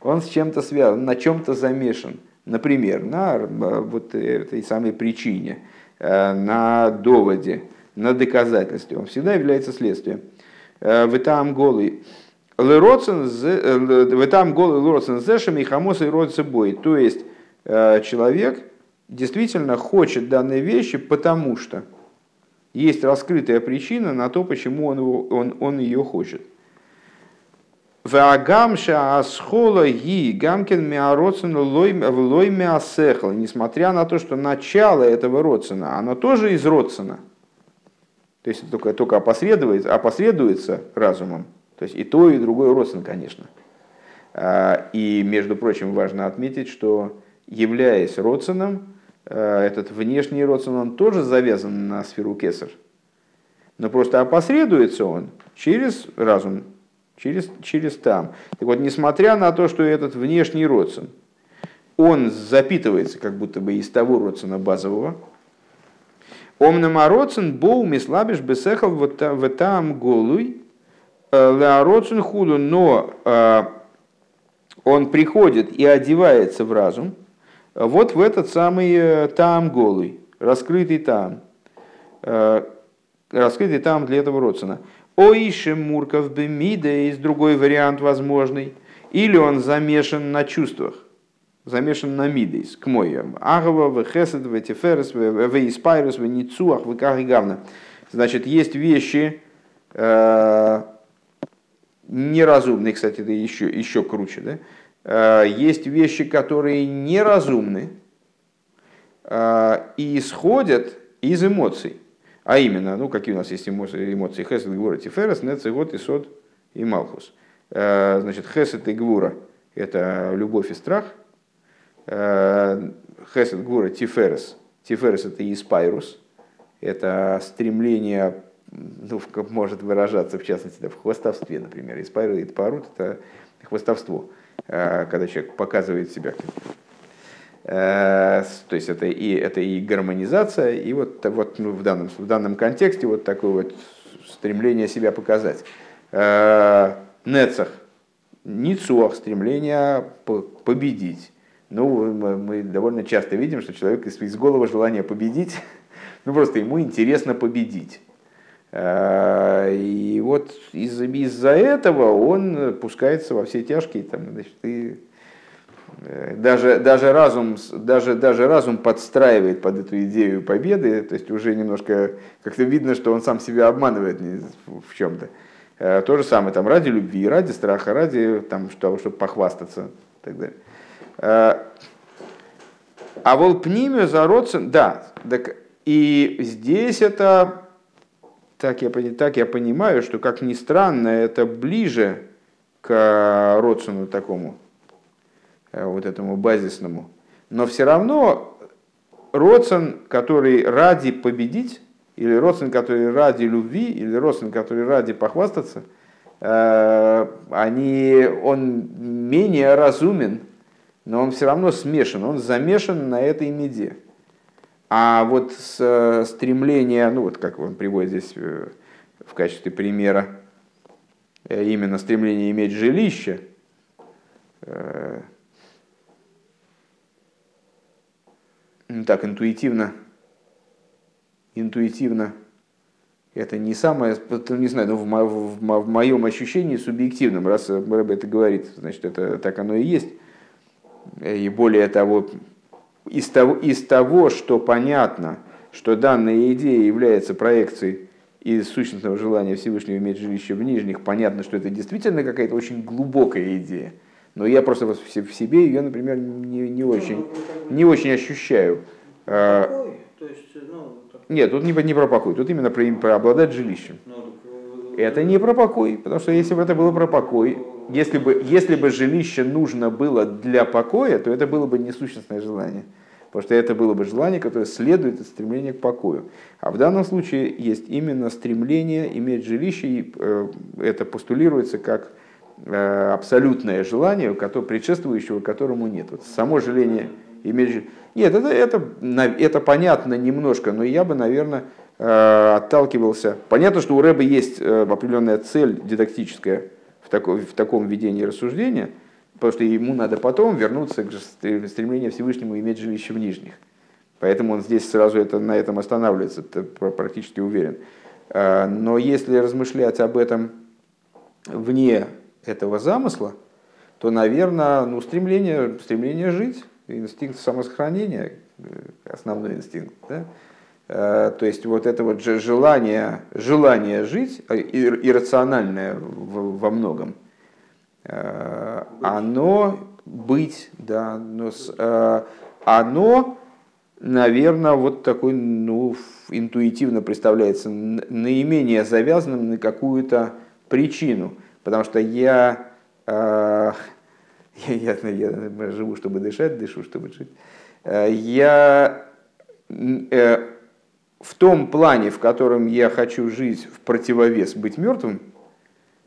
он с чем-то связан, на чем-то замешан. Например, на э, вот этой самой причине, э, на доводе, на доказательстве. Он всегда является следствием. Э, в этом голый в этом голый лороцен зешем и хамоса и родится бой. То есть э, человек действительно хочет данные вещи, потому что есть раскрытая причина на то, почему он, он, он ее хочет. Ваагамша асхола ги гамкин миароцен лой миасехл. Несмотря на то, что начало этого родствена, оно тоже из родствена. То есть только, только опосредуется, опосредуется разумом. То есть и то, и другое родствен, конечно. А, и, между прочим, важно отметить, что являясь родственным, а, этот внешний родствен, он тоже завязан на сферу кесар. Но просто опосредуется он через разум, через, через там. Так вот, несмотря на то, что этот внешний родствен, он запитывается как будто бы из того родствена базового, Омнамароцен боу мислабиш бесехал в там голуй э, леароцен худу, но э, он приходит и одевается в разум вот в этот самый э, там голуй, раскрытый там, раскрытый там для этого родствена. Оише Мурков Бемида есть другой вариант возможный, или он замешан на чувствах замешан на мидейс, к моям. Агава, в хесед, в тиферес, в испайрус, в ницуах, в гавна. Значит, есть вещи э, неразумные, кстати, это еще, еще круче, да? Э, есть вещи, которые неразумны э, и исходят из эмоций. А именно, ну какие у нас есть эмоции, эмоции хесед, гвура, тиферес, нецегот, исод и малхус. Э, значит, хесед и гвура – это любовь и страх – Хесед Гура Тиферес. Тиферес это Испайрус. Это стремление, ну, может выражаться, в частности, в хвостовстве, например. Испайрус и Парут это хвостовство, э, когда человек показывает себя. Э, то есть это и, это и гармонизация, и вот, вот ну, в, данном, в данном контексте вот такое вот стремление себя показать. Нецах, Ницуах, стремление победить. Ну, мы довольно часто видим, что человек из, из голого желания победить, ну просто ему интересно победить. А, и вот из- из-за этого он пускается во все тяжкие, там, значит, и э, даже, даже, разум, даже, даже разум подстраивает под эту идею победы, то есть уже немножко как-то видно, что он сам себя обманывает в чем-то. Э, то же самое там ради любви, ради страха, ради там, того, чтобы похвастаться и так далее. Э, а вол пнимию за родствен, да, так и здесь это, так я, так я понимаю, что, как ни странно, это ближе к Родсону такому, вот этому базисному. Но все равно Родсон, который ради победить, или Родсон, который ради любви, или Родсон, который ради похвастаться, они, он менее разумен, но он все равно смешан, он замешан на этой меде. А вот с, стремление, ну вот как он приводит здесь э, в качестве примера, э, именно стремление иметь жилище, э, ну так интуитивно, интуитивно, это не самое, не знаю, но в, мо, в, в моем ощущении субъективном, раз Рэб это говорит, значит, это так оно и есть. И более того, из того, из того, что понятно, что данная идея является проекцией из сущностного желания Всевышнего иметь жилище в нижних, понятно, что это действительно какая-то очень глубокая идея. Но я просто в себе ее, например, не, не, очень, не очень ощущаю. А, ну, Нет, тут не, не про покой, тут именно про, про обладать жилищем. Ну, это не про покой, потому что если бы это было про покой, если бы, если бы жилище нужно было для покоя, то это было бы несущностное желание. Потому что это было бы желание, которое следует от стремления к покою. А в данном случае есть именно стремление иметь жилище, и э, это постулируется как э, абсолютное желание, предшествующего которому нет. Вот само желание иметь жилище. Нет, это, это, это понятно немножко, но я бы, наверное, э, отталкивался. Понятно, что у Рэба есть определенная цель дидактическая – в, такой, в таком видении рассуждения, потому что ему надо потом вернуться к стремлению Всевышнему иметь жилище в нижних. Поэтому он здесь сразу это, на этом останавливается, это практически уверен. А, но если размышлять об этом вне этого замысла, то, наверное, ну, стремление, стремление жить, инстинкт самосохранения, э, основной инстинкт, да? Э, то есть вот это вот желание, желание жить, э, иррациональное во многом, э, оно быть, да, но оно, наверное, вот такой, ну, интуитивно представляется наименее завязанным на какую-то причину, потому что я, я, я, я живу, чтобы дышать, дышу, чтобы жить, я в том плане, в котором я хочу жить в противовес быть мертвым,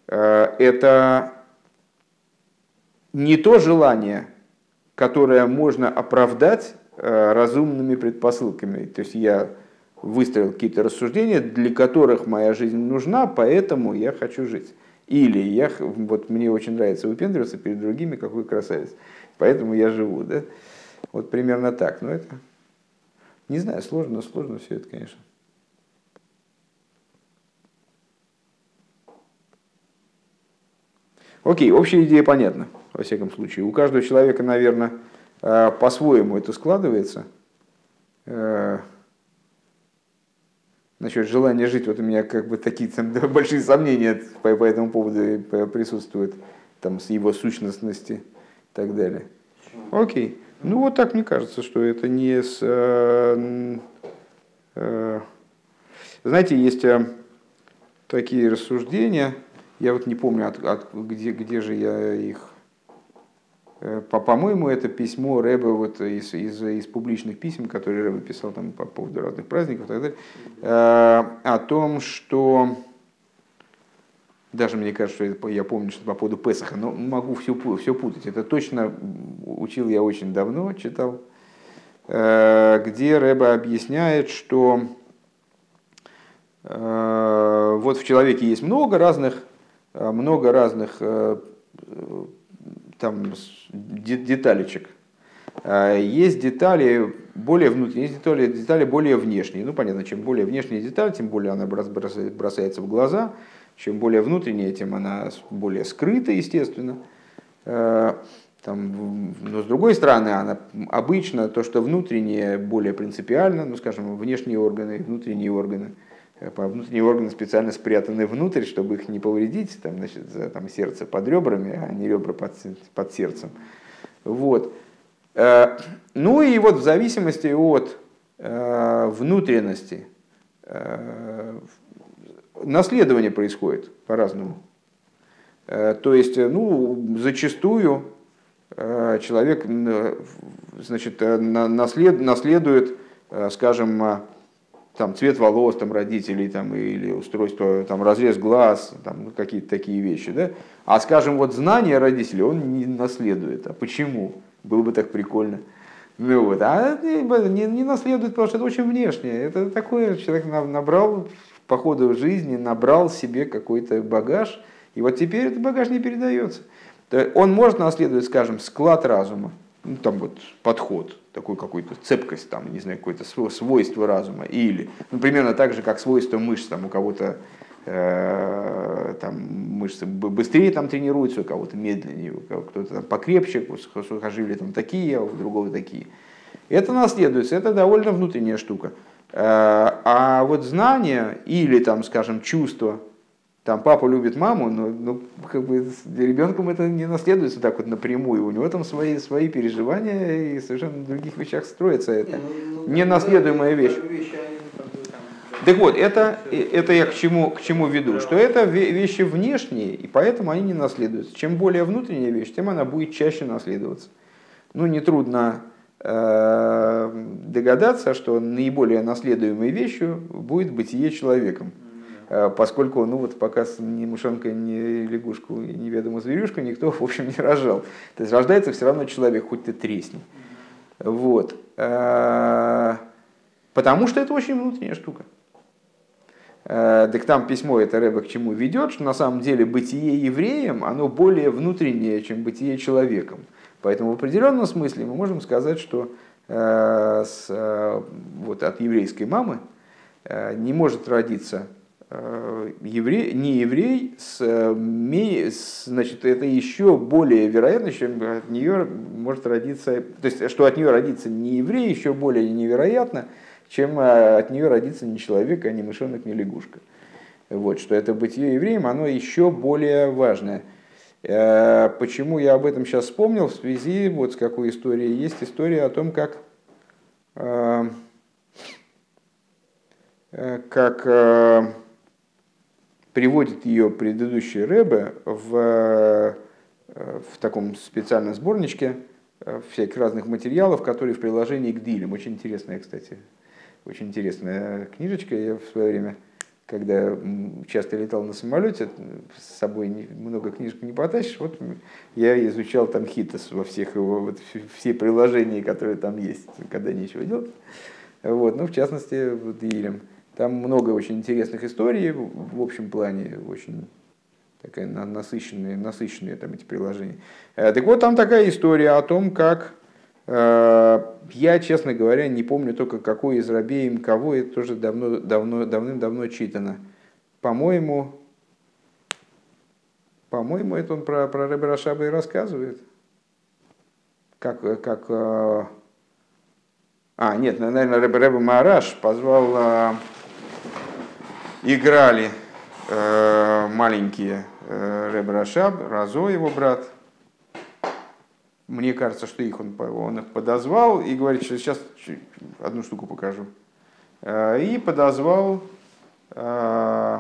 э, это не то желание, которое можно оправдать э, разумными предпосылками. То есть я выстроил какие-то рассуждения, для которых моя жизнь нужна, поэтому я хочу жить. Или я, вот мне очень нравится выпендриваться перед другими, какой красавец, поэтому я живу. Да? Вот примерно так. Но это не знаю, сложно, сложно все это, конечно. Окей, общая идея понятна, во всяком случае. У каждого человека, наверное, э, по-своему это складывается. Э, насчет желания жить, вот у меня как бы такие там, большие сомнения по, по этому поводу присутствуют, там, с его сущностности и так далее. Окей. Ну вот так мне кажется, что это не с... Э, э, знаете, есть э, такие рассуждения, я вот не помню, от, от, где, где же я их... По, по-моему, это письмо Рэба вот из, из, из публичных писем, которые Рэба писал там по поводу разных праздников и так далее, о том, что даже мне кажется, что я помню, что по поводу Песаха, но могу все, все путать. Это точно учил я очень давно, читал, э, где Рэба объясняет, что э, вот в человеке есть много разных, э, много разных там деталечек. Есть детали более внутренние, есть детали, детали более внешние. Ну, понятно, чем более внешняя деталь, тем более она бросается в глаза – чем более внутренняя, тем она более скрыта, естественно. Э, там, но с другой стороны, она обычно то, что внутреннее более принципиально, ну, скажем, внешние органы, внутренние органы, э, внутренние органы специально спрятаны внутрь, чтобы их не повредить, там, значит, там, сердце под ребрами, а не ребра под, под сердцем. Вот. Э, ну и вот в зависимости от внутренности, наследование происходит по-разному. То есть, ну, зачастую человек значит, наслед, наследует, скажем, там, цвет волос там, родителей там, или устройство, там, разрез глаз, там, ну, какие-то такие вещи. Да? А, скажем, вот знания родителей он не наследует. А почему? Было бы так прикольно. Ну, вот. А не, не наследует, потому что это очень внешнее. Это такое, человек набрал по ходу жизни, набрал себе какой-то багаж, и вот теперь этот багаж не передается. Он может наследовать, скажем, склад разума, ну, там вот подход, такой какой-то цепкость, там, не знаю, какое-то свойство разума, или, ну, примерно так же, как свойство мышц, там, у кого-то э, там, мышцы быстрее там тренируются, у кого-то медленнее, у кто-то там покрепче, сухожилия там такие, а у другого такие. Это наследуется, это довольно внутренняя штука. Э, а вот знание или, там, скажем, чувство, там папа любит маму, но ну, как бы ребенком это не наследуется так вот напрямую. У него там свои, свои переживания и совершенно на других вещах строится это. Ну, ну, Ненаследуемая вещь. Так вот, это, это я к чему, к чему веду, что это вещи внешние, и поэтому они не наследуются. Чем более внутренняя вещь, тем она будет чаще наследоваться. Ну, нетрудно догадаться, что наиболее наследуемой вещью будет бытие человеком. Э, поскольку, ну вот пока ни мышонка, ни лягушку, ни неведомую зверюшку никто, в общем, не рожал. То есть рождается все равно человек, хоть ты тресни. Вот. Э, потому что это очень внутренняя штука. Э, так там письмо это Рэба к чему ведет, что на самом деле бытие евреем, оно более внутреннее, чем бытие человеком. Поэтому в определенном смысле мы можем сказать, что с, вот от еврейской мамы не может родиться Э, еврей, не еврей, с, с, значит, это еще более вероятно, чем от нее может родиться, то есть, что от нее родится не еврей, еще более невероятно, чем э, от нее родится не человек, а не мышонок, не лягушка. Вот, что это бытие евреем, оно еще более важное. Э, почему я об этом сейчас вспомнил? В связи вот с какой историей. Есть история о том, как, как приводит ее предыдущий Рэбе в, э, в таком специальном сборничке э, всяких разных материалов, которые в приложении к Дилям. Очень интересная, кстати, очень интересная книжечка. Я в свое время, когда часто летал на самолете, с собой много книжек не потащишь, вот я изучал там хитос во всех его, вот, все приложения, которые там есть, когда нечего делать. Вот, ну, в частности, в Дилем. Там много очень интересных историй в общем плане, очень такая насыщенные, насыщенные там эти приложения. Э, так вот, там такая история о том, как э, я, честно говоря, не помню только какой из рабеем кого, это тоже давно, давно, давным-давно читано. По-моему, по-моему, это он про, про Рэбе Рашаба и рассказывает. Как, как, э, а, нет, наверное, Рэбе, Рэбе Мараш позвал играли э, маленькие э, Реб Рашаб, Разо, его брат. Мне кажется, что их он, он их подозвал и говорит, что сейчас одну штуку покажу. Э, и подозвал э,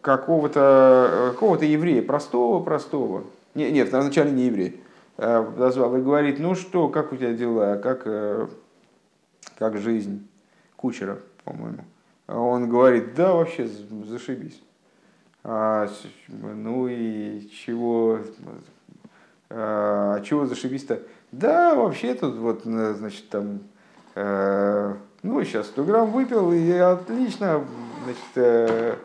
какого-то какого еврея, простого, простого. Не, нет, вначале не еврей. Э, подозвал и говорит, ну что, как у тебя дела, как, э, как жизнь кучера, по-моему. Он говорит, да, вообще зашибись. А, ну и чего, а, чего зашибись-то? Да, вообще тут вот, значит, там, э, ну, сейчас 100 грамм выпил, и отлично, значит, э,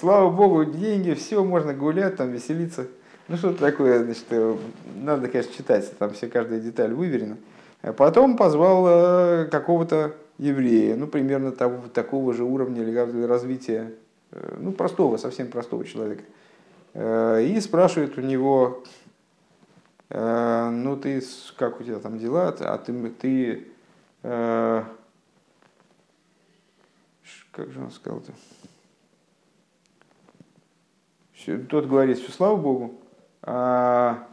слава богу, деньги, все, можно гулять, там, веселиться. Ну, что-то такое, значит, э, надо, конечно, читать, там все, каждая деталь выверена. Потом позвал э, какого-то еврея, ну, примерно того, такого же уровня развития, э, ну, простого, совсем простого человека. Э, и спрашивает у него, э, ну, ты, как у тебя там дела, а ты, ты как же он сказал-то? Тот говорит, что слава Богу, а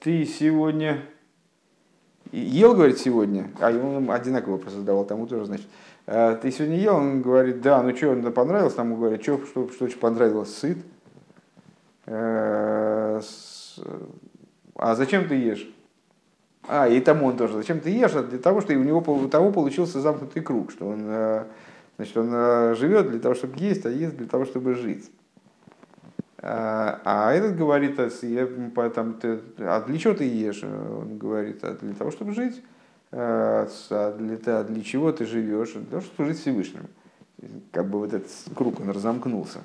ты сегодня ел, говорит, сегодня, а он одинаково вопрос задавал, тому тоже, значит, «А ты сегодня ел? Он говорит, да, ну что, он понравилось? Тому говорит, что, что, что очень понравилось, сыт. А зачем ты ешь? А, и тому он тоже. Зачем ты ешь? Для того, что у него у того получился замкнутый круг, что он, значит, он живет для того, чтобы есть, а ест для того, чтобы жить. А, а этот говорит, а я, там, ты, а для чего ты ешь? Он говорит, а для того, чтобы жить. А для, для чего ты живешь? Для того, чтобы служить Всевышнему. Как бы вот этот круг, он разомкнулся.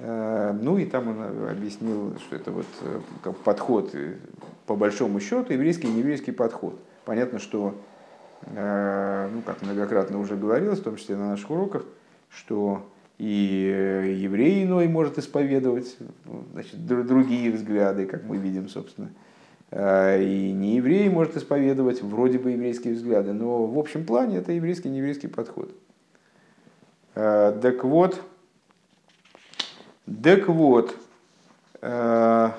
Ну и там он объяснил, что это вот э, как подход, э, по большому счету, еврейский и нееврейский подход. Понятно, что, э, ну как многократно уже говорилось, в том числе на наших уроках, что и э, еврей иной может исповедовать значит, другие взгляды, как мы видим, собственно. И не еврей может исповедовать вроде бы еврейские взгляды, но в общем плане это еврейский не еврейский подход. Так вот, так вот, а,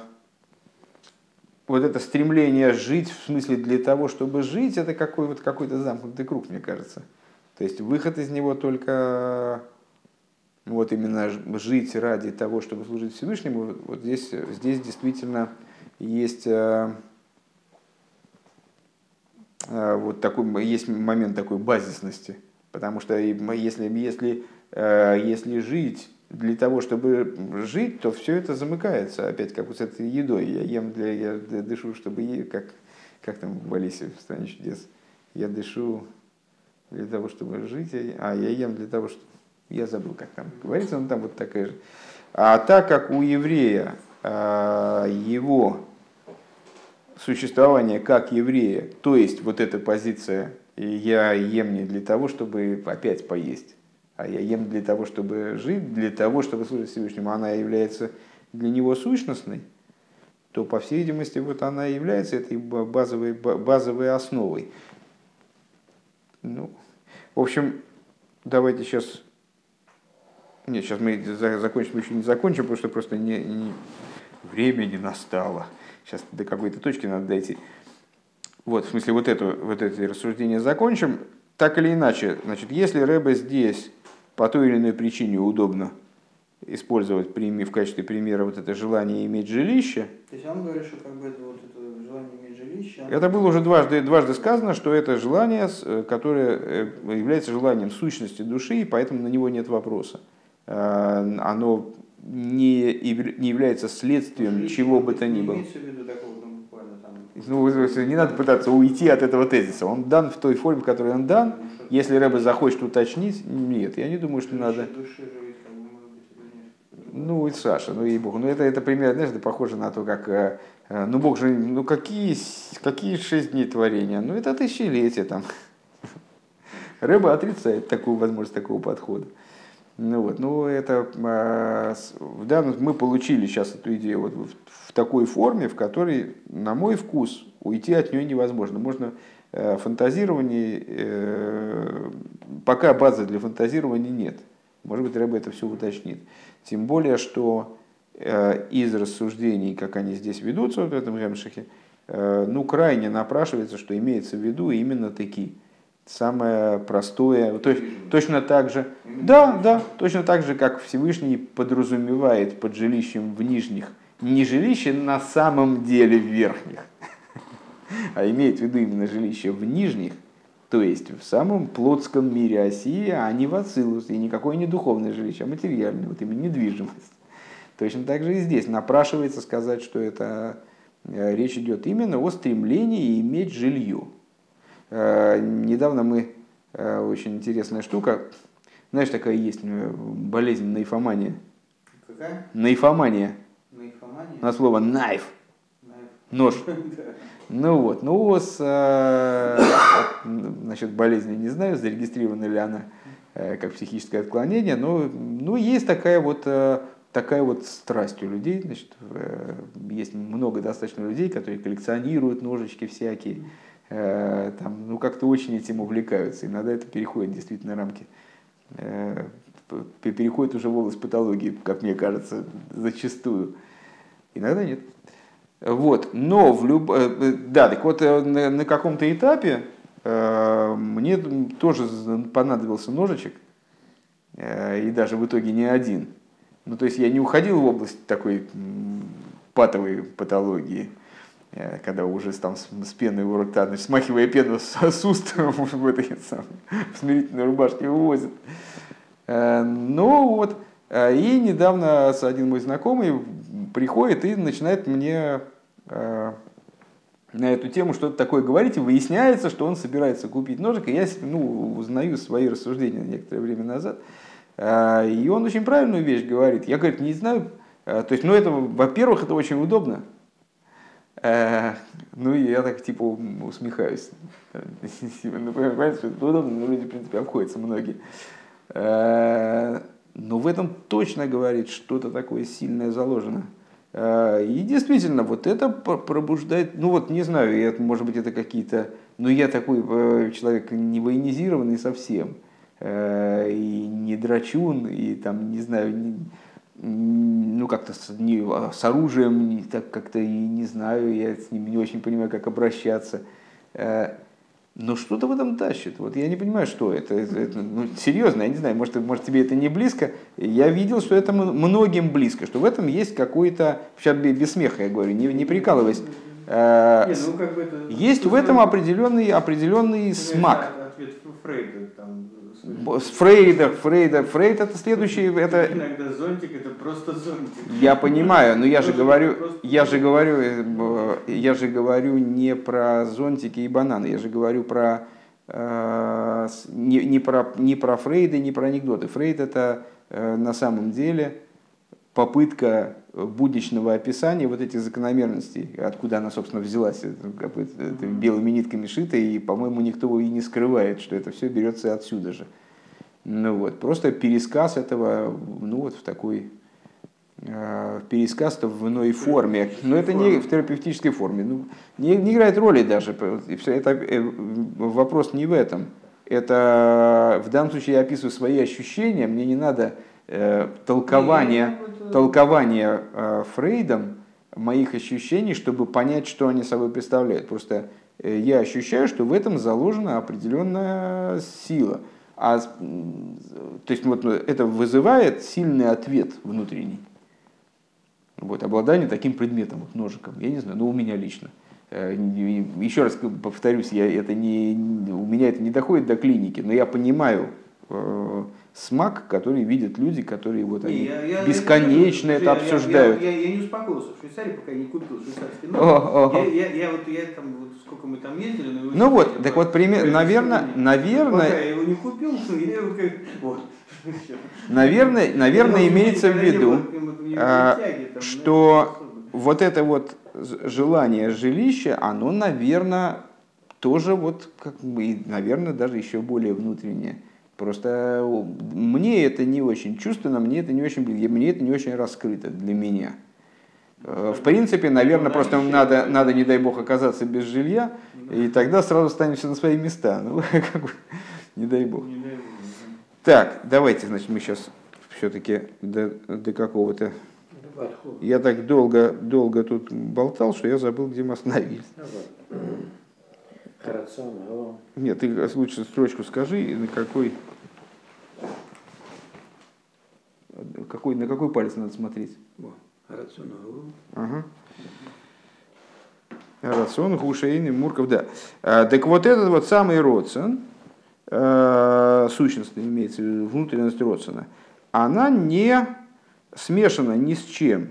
вот это стремление жить, в смысле для того, чтобы жить, это какой, вот какой-то замкнутый круг, мне кажется. То есть выход из него только вот именно жить ради того, чтобы служить Всевышнему, вот здесь, здесь действительно есть э, э, вот такой, есть момент такой базисности. Потому что если, если, э, если жить для того, чтобы жить, то все это замыкается. Опять как вот с этой едой. Я ем для, я дышу, чтобы есть, как, как там в Алисе в стране чудес. Я дышу для того, чтобы жить, а я ем для того, чтобы я забыл, как там говорится, но там вот такая же. А так как у еврея а, его существование как еврея, то есть вот эта позиция «я ем не для того, чтобы опять поесть», а я ем для того, чтобы жить, для того, чтобы служить Всевышнему, она является для него сущностной, то, по всей видимости, вот она является этой базовой, базовой основой. Ну, в общем, давайте сейчас нет, сейчас мы закончим, еще не закончим, потому что просто не, не, время не настало. Сейчас до какой-то точки надо дойти. Вот, в смысле, вот, эту, вот эти рассуждения закончим. Так или иначе, значит, если Рэбе здесь по той или иной причине удобно использовать в качестве примера вот это желание иметь жилище. То есть он говорит, что как бы это вот это желание иметь жилище. Это было уже дважды, дважды сказано, что это желание, э, которое э, является желанием сущности души, и поэтому на него нет вопроса. Э, оно не, не является следствием Лично, чего бы то ни было. Ну, не надо пытаться уйти от этого тезиса. Он дан в той форме, в которой он дан. Если Рэбе захочет уточнить, нет, я не думаю, что надо. Ну, и Саша, ну и бог. Ну, это, это пример, знаешь, это похоже на то, как, э, э, ну, Бог же, ну, какие, какие шесть дней творения? Ну, это тысячелетие там. Рыба отрицает такую возможность такого подхода. Ну, вот, ну это а, да, мы получили сейчас эту идею вот в, в такой форме, в которой, на мой вкус, уйти от нее невозможно. Можно э, фантазирование, э, пока базы для фантазирования нет. Может быть, Рэба это все уточнит. Тем более, что э, из рассуждений, как они здесь ведутся вот в этом Гемшихе, ну, крайне напрашивается, что имеется в виду именно такие самое простое, то есть точно так же, да, да, точно так же, как Всевышний подразумевает под жилищем в нижних, не жилище на самом деле в верхних, а имеет в виду именно жилище в нижних, то есть в самом плотском мире Осии, а не в Ацилус, и никакое не духовное жилище, а материальное, вот именно недвижимость. Точно так же и здесь напрашивается сказать, что это э, речь идет именно о стремлении иметь жилье. Э, недавно мы, э, очень интересная штука, знаешь, такая есть болезнь наифомания. Какая? Наифомания. Наифомания? На слово найф. Нож. Ну вот, ну с, насчет болезни не знаю, зарегистрирована ли она как психическое отклонение, но ну, есть такая вот, такая вот страсть у людей. Значит, есть много достаточно людей, которые коллекционируют ножички всякие, Э, там, ну, как-то очень этим увлекаются. Иногда это переходит действительно рамки. Э, переходит уже в область патологии, как мне кажется, зачастую. Иногда нет. Вот. Но в люб... э, э, Да, так вот э, на, каком-то этапе мне тоже понадобился ножичек, и даже в итоге не один. Ну, то есть я не уходил в область такой патовой патологии, когда уже там с, с пеной у рта, значит, смахивая пену с, уст в этой самой, в смирительной рубашке вывозит. Э, ну вот, и недавно один мой знакомый приходит и начинает мне на эту тему что-то такое говорить, и выясняется, что он собирается купить ножик, и я ну, узнаю свои рассуждения некоторое время назад. И он очень правильную вещь говорит. Я, говорит, не знаю, Э, то есть, ну это, во-первых, это очень удобно. Э, ну и я так типа усмехаюсь. Ну, понимаете, что это удобно, но люди, в принципе, обходятся многие. Э, но в этом точно говорит, что-то такое сильное заложено. И действительно, вот это пробуждает, ну вот не знаю, это, может быть это какие-то, но я такой человек не военизированный совсем, и не драчун, и там, не знаю, не, ну, как-то с, не, а, с оружием, так как-то и не знаю, я с ним не очень понимаю, как обращаться. Но что-то в этом тащит. Вот я не понимаю, что это. это, это ну, серьезно, я не знаю, может, может тебе это не близко. Я видел, что это многим близко, что в этом есть какой-то, сейчас без смеха я говорю, не, не прикалываясь, э, не, ну, как бы это, есть в этом определенный, определенный смак. Ответ Фрейда, там, Фрейда, Фрейда, Фрейд это следующий, это... Иногда зонтик это просто зонтик. Я понимаю, но я же говорю, я же говорю, э, я же говорю не про зонтики и бананы, я же говорю про э, не, не, про, не про Фрейда, не про анекдоты. Фрейд это э, на самом деле попытка будничного описания вот этих закономерностей, откуда она, собственно, взялась, это, это белыми нитками шито, и, по-моему, никто и не скрывает, что это все берется отсюда же. Ну вот, просто пересказ этого, ну вот в такой э, пересказ в иной форме, но это не в терапевтической форме, ну, не, не играет роли даже, это, э, вопрос не в этом. Это в данном случае я описываю свои ощущения, мне не надо э, толкования толкование э, Фрейдом моих ощущений, чтобы понять, что они собой представляют. Просто э, я ощущаю, что в этом заложена определенная сила. А, то есть вот это вызывает сильный ответ внутренний. Вот, обладание таким предметом, вот, ножиком. Я не знаю, но у меня лично. Э, еще раз повторюсь, я, это не, у меня это не доходит до клиники, но я понимаю смак, который видят люди, которые вот они я, я, бесконечно я, это я, обсуждают. Я, я, я, я не успокоился в Швейцарии, пока я не купил швейцарский нож. О, о, я, я, я, вот, я там, вот, сколько мы там ездили, но Ну вот, так вот, пример, наверное, наверное... Пока я его не купил, я его как... Вот. Наверное, наверное имеется в виду, а, что вот это вот желание жилища, оно, наверное, тоже вот, как бы, наверное, даже еще более внутреннее. Просто мне это не очень чувственно, мне это не очень мне это не очень раскрыто для меня. Э, в принципе, наверное, просто надо, надо, не дай бог, оказаться без жилья, и тогда сразу станем все на свои места. Ну, как бы, не дай бог. Так, давайте, значит, мы сейчас все-таки до, до какого-то... Я так долго, долго тут болтал, что я забыл, где мы остановились. Нет, ты лучше строчку скажи, на какой, какой, на какой палец надо смотреть. Ага. Рацион, Гушейн Мурков, да. А, так вот этот вот самый Родсон, э, сущностный имеется в виду, внутренность Родсона, она не смешана ни с чем.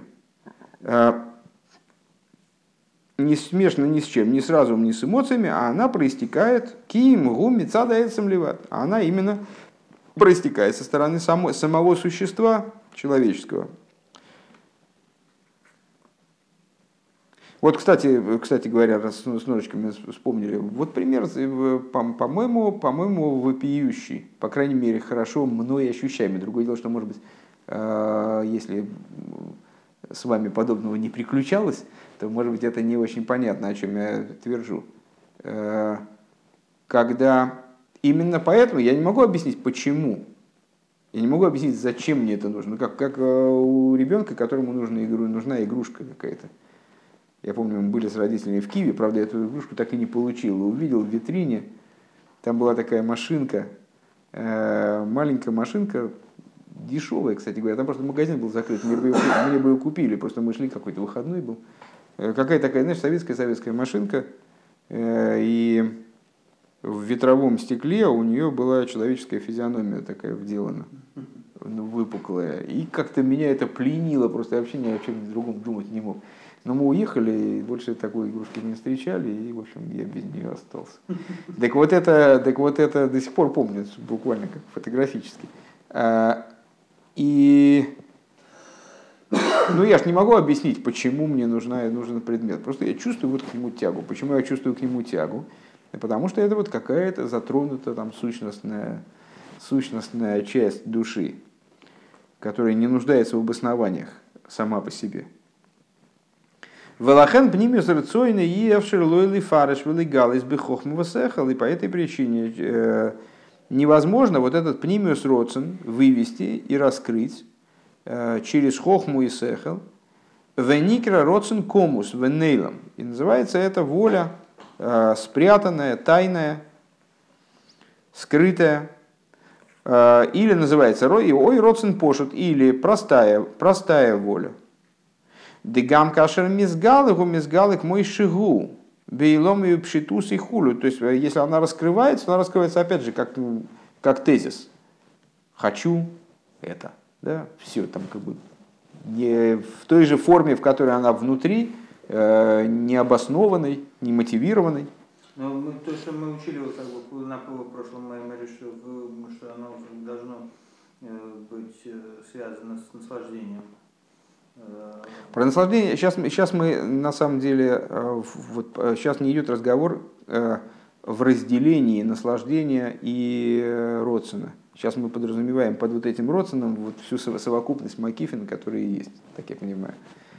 Не смешана ни с чем, ни с разумом, ни с эмоциями, а она проистекает ким, гум, мецада, леват. Она именно проистекает со стороны само, самого существа человеческого. Вот, кстати, кстати говоря, раз с ножичками вспомнили, вот пример, э, по-моему, по-моему, вопиющий, по крайней мере, хорошо мной ощущаемый. Другое дело, что, может быть, э, если с вами подобного не приключалось, то, может быть, это не очень понятно, о чем я твержу. Э, когда именно поэтому я не могу объяснить, почему. Я не могу объяснить, зачем мне это нужно. Как, как э, у ребенка, которому нужна, игру, нужна игрушка какая-то. Я помню, мы были с родителями в Киеве, правда, эту игрушку так и не получил. Увидел в витрине, там была такая машинка, э, маленькая машинка, дешевая, кстати говоря. Там просто магазин был закрыт, мне бы ее, мне бы ее купили, просто мы шли, какой-то выходной был. Э, какая такая, знаешь, советская-советская машинка, э, и в ветровом стекле у нее была человеческая физиономия такая вделана, ну, выпуклая. И как-то меня это пленило, просто я вообще ни о чем другом думать не мог. Но мы уехали, и больше такой игрушки не встречали, и, в общем, я без нее остался. Так вот это, так вот это до сих пор помню, буквально как фотографически. А, и ну, я же не могу объяснить, почему мне нужна, нужен предмет. Просто я чувствую вот к нему тягу. Почему я чувствую к нему тягу? Потому что это вот какая-то затронутая там сущностная, сущностная часть души, которая не нуждается в обоснованиях сама по себе. Велахен пнимиус рацойны и эвшир лойли фареш вылегалис бихохмова сехал. И по этой причине э, невозможно вот этот пнимиус роцен вывести и раскрыть через хохму и сехал. Веникра роцен комус венейлом. И называется это воля э, спрятанная, тайная, скрытая. Или называется ой роцен пошут, или простая, простая воля. Дегам кашер мизгалыгу мизгалык мой шигу. Бейлом и пшитус и хулю. То есть, э, если она раскрывается, она раскрывается опять же как, как тезис. Хочу это. Да? Все, там как бы не в той же форме, в которой она внутри, э, необоснованной, немотивированной. Но мы, то, что мы учили вот, как бы, на прошлом меморе, что, что оно должно э, быть связано с наслаждением. Про наслаждение, сейчас, сейчас мы на самом деле, э, вот, сейчас э, не идет разговор э, в разделении наслаждения и родствена. Сейчас мы подразумеваем под вот этим родственным вот всю совокупность Макифина, которая есть, так я понимаю.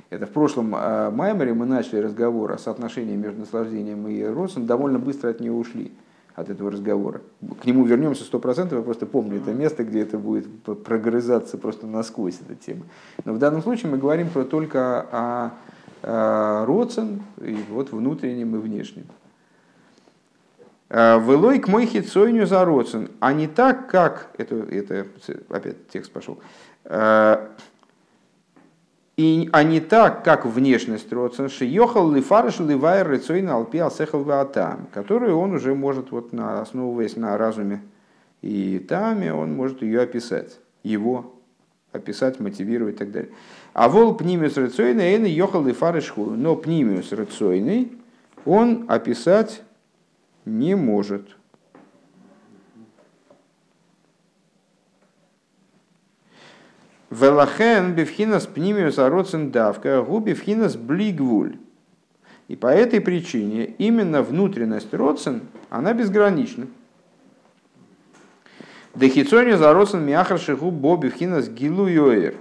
Это в прошлом Маймере мы начали разговор о соотношении между наслаждением и родственным, довольно быстро от нее ушли от этого разговора. К нему вернемся сто процентов, я просто помню это место, где это будет прогрызаться просто насквозь, эта тема. Но в данном случае мы говорим про только о, о родцен, и вот внутреннем и внешнем. А, Велой к мой хитсойню за родцен, а не так, как, это, это опять текст пошел, а, и, а не так, как внешность родствен, шиехал ли фарш ли вайр рецойна алпи алсехал ваатам, которую он уже может, вот, на, основываясь на разуме и таме, он может ее описать, его описать, мотивировать и так далее. А вол пнимиус рецойный, эйны ехал ли фарш но пнимиус рецойный он описать не может. Велахен бифхинас пнимиус ароцен давка, гу бифхинас блигвуль. И по этой причине именно внутренность родсен, она безгранична. Дехицони за родсен мяхар шиху боби вхинас гилу йоэр.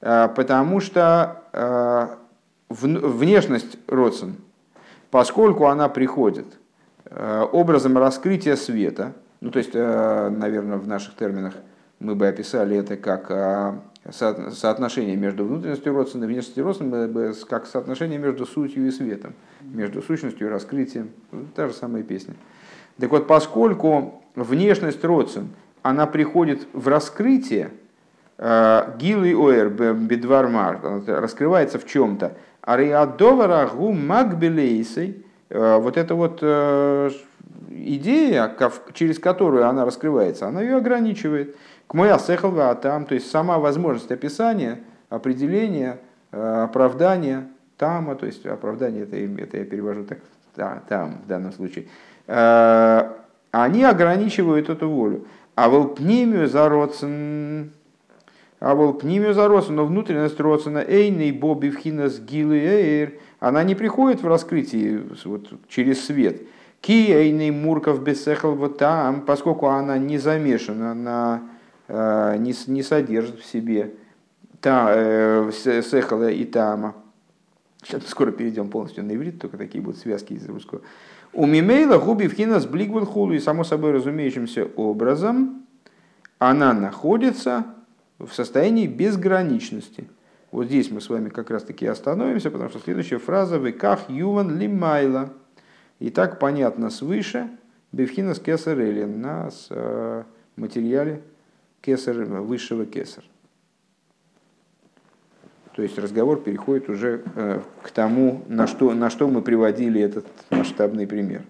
А, потому что а, внешность родсен, поскольку она приходит образом раскрытия света, ну то есть, наверное, в наших терминах мы бы описали это как соотношение между внутренностью родственной и внешностью родственной, как соотношение между сутью и светом, между сущностью и раскрытием. Та же самая песня. Так вот, поскольку внешность родствен, она приходит в раскрытие, э, Гилы Оэр Бедвармар раскрывается в чем-то. Ариадовара гу макбелейсей, э, вот эта вот э, идея, через которую она раскрывается, она ее ограничивает. К сехалва там, то есть сама возможность описания, определения, э, оправдания тама, то есть оправдание, это, это я перевожу так, да, там в данном случае, э, они ограничивают эту волю. А волпнимию зародцен, а волпнимию зародцен, но внутренность родцена эйный боби вхинас гилы эйр, она не приходит в раскрытие вот, через свет. Ки эйный мурков бесехал вот там, поскольку она не замешана на Э, не, не содержит в себе та, э, сехала и тама. Сейчас скоро перейдем полностью на иврит, только такие будут связки из русского. У мимейла губи вхинас блигвал хулу, и само собой разумеющимся образом она находится в состоянии безграничности. Вот здесь мы с вами как раз таки остановимся, потому что следующая фраза «Веках юван лимайла». И так понятно свыше Бевхина с кесар на э, материале кесар, высшего кесар. То есть разговор переходит уже э, к тому, на что, на что мы приводили этот масштабный пример.